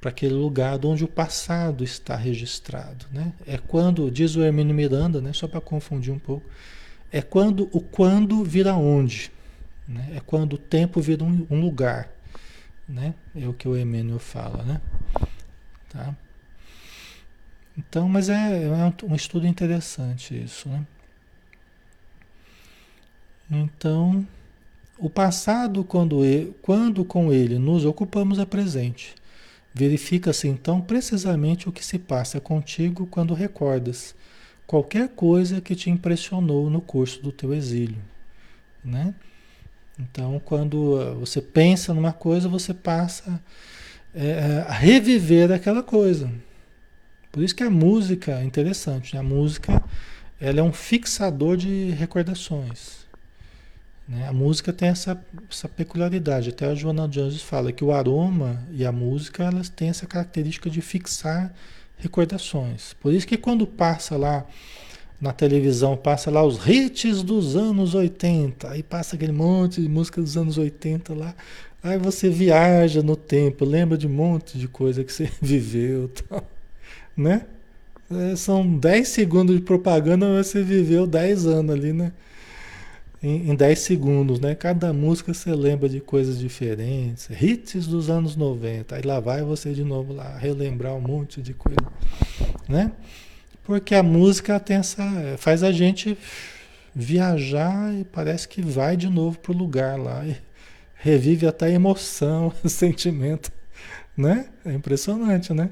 para aquele lugar onde o passado está registrado. Né? É quando, diz o Hermínio Miranda, né? só para confundir um pouco é quando o quando vira onde. Né? É quando o tempo vira um, um lugar. Né? É o que o Emmanuel fala. Né? Tá? Então, mas é, é um estudo interessante isso. Né? Então, o passado, quando, ele, quando com ele nos ocupamos, é presente. Verifica-se então precisamente o que se passa contigo quando recordas qualquer coisa que te impressionou no curso do teu exílio, né? Então, quando ah, você pensa numa coisa, você passa é, a reviver aquela coisa. Por isso que a música é interessante. Né? A música ela é um fixador de recordações. Né? A música tem essa, essa peculiaridade. Até a Joana Jones fala que o aroma e a música elas têm essa característica de fixar recordações. Por isso que quando passa lá na televisão, passa lá os hits dos anos 80, aí passa aquele monte de música dos anos 80 lá, aí você viaja no tempo, lembra de um monte de coisa que você <laughs> viveu, tal, né? É, são 10 segundos de propaganda, mas você viveu 10 anos ali, né? Em, em 10 segundos, né? Cada música você lembra de coisas diferentes, hits dos anos 90. Aí lá vai você de novo lá relembrar um monte de coisa, né? Porque a música tem essa, faz a gente viajar e parece que vai de novo pro lugar lá e revive até a emoção, <laughs> o sentimento, né? É impressionante, né?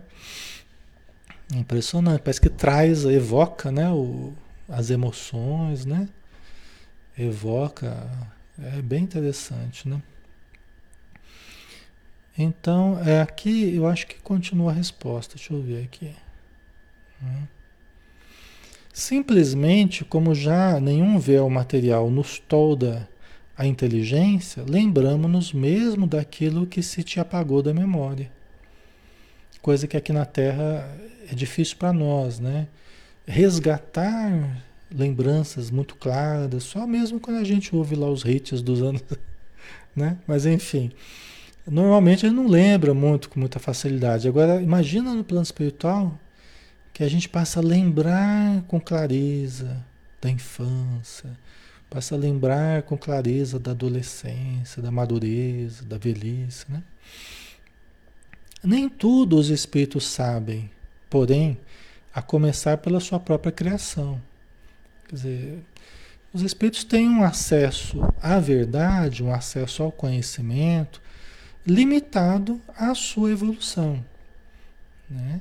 Impressionante, parece que traz, evoca, né, o, as emoções, né? Evoca, é bem interessante, né? Então, é aqui eu acho que continua a resposta. Deixa eu ver aqui. Hum. Simplesmente, como já nenhum véu material nos tolda a inteligência, lembramos-nos mesmo daquilo que se te apagou da memória. Coisa que aqui na Terra é difícil para nós, né? Resgatar lembranças muito claras, só mesmo quando a gente ouve lá os hits dos anos, <laughs> né? Mas enfim, normalmente gente não lembra muito com muita facilidade. Agora, imagina no plano espiritual que a gente passa a lembrar com clareza da infância, passa a lembrar com clareza da adolescência, da madureza, da velhice, né? Nem tudo os espíritos sabem, porém, a começar pela sua própria criação. Quer dizer, os espíritos têm um acesso à verdade, um acesso ao conhecimento limitado à sua evolução. Né?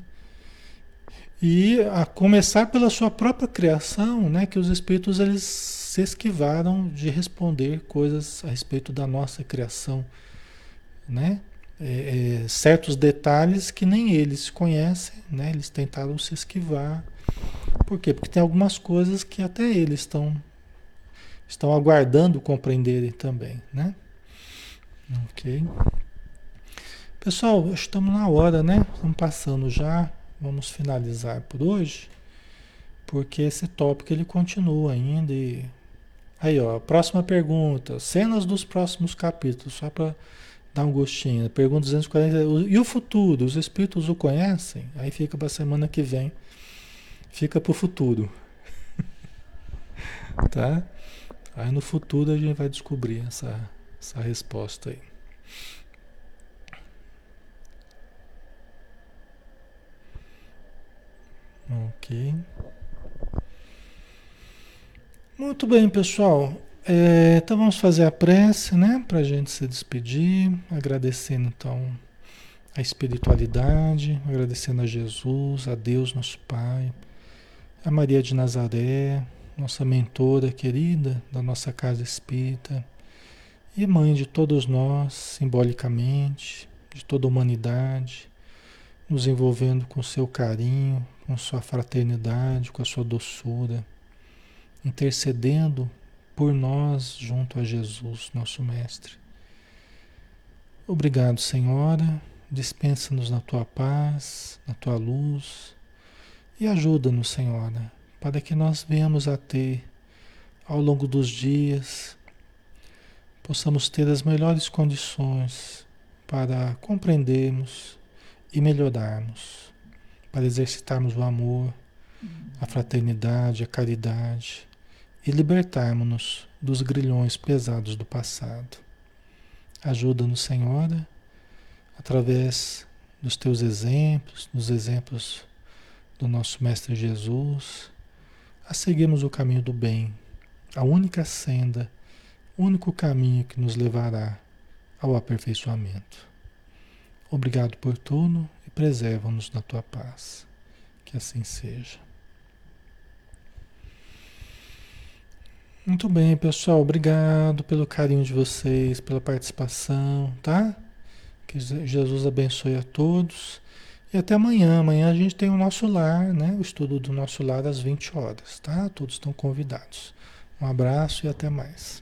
E a começar pela sua própria criação, né, que os espíritos eles se esquivaram de responder coisas a respeito da nossa criação, né? é, é, certos detalhes que nem eles conhecem, né? Eles tentaram se esquivar. Por quê? Porque tem algumas coisas que até eles estão estão aguardando compreenderem também, né? Ok. Pessoal, estamos na hora, né? Estamos passando já. Vamos finalizar por hoje, porque esse tópico ele continua ainda. E... Aí, ó, próxima pergunta. Cenas dos próximos capítulos, só para dar um gostinho. Pergunta 240. E o futuro? Os espíritos o conhecem? Aí fica para semana que vem. Fica para o futuro. <laughs> tá? Aí no futuro a gente vai descobrir essa, essa resposta aí. Ok. Muito bem, pessoal. É, então vamos fazer a prece, né? Para a gente se despedir, agradecendo então a espiritualidade, agradecendo a Jesus, a Deus, nosso Pai, a Maria de Nazaré, nossa mentora querida da nossa casa espírita e mãe de todos nós, simbolicamente, de toda a humanidade, nos envolvendo com seu carinho, com sua fraternidade, com a sua doçura, intercedendo por nós junto a Jesus, nosso Mestre. Obrigado, Senhora. Dispensa-nos na tua paz, na tua luz e ajuda-nos, Senhora, para que nós venhamos a ter, ao longo dos dias, possamos ter as melhores condições para compreendermos e melhorarmos, para exercitarmos o amor, a fraternidade, a caridade e libertarmos-nos dos grilhões pesados do passado. Ajuda-nos, Senhora, através dos teus exemplos, dos exemplos do nosso Mestre Jesus a seguirmos o caminho do bem, a única senda, o único caminho que nos levará ao aperfeiçoamento. Obrigado por tudo e preserva-nos na tua paz. Que assim seja. Muito bem, pessoal. Obrigado pelo carinho de vocês, pela participação, tá? Que Jesus abençoe a todos. E até amanhã. Amanhã a gente tem o nosso lar, né? O estudo do nosso lar às 20 horas, tá? Todos estão convidados. Um abraço e até mais.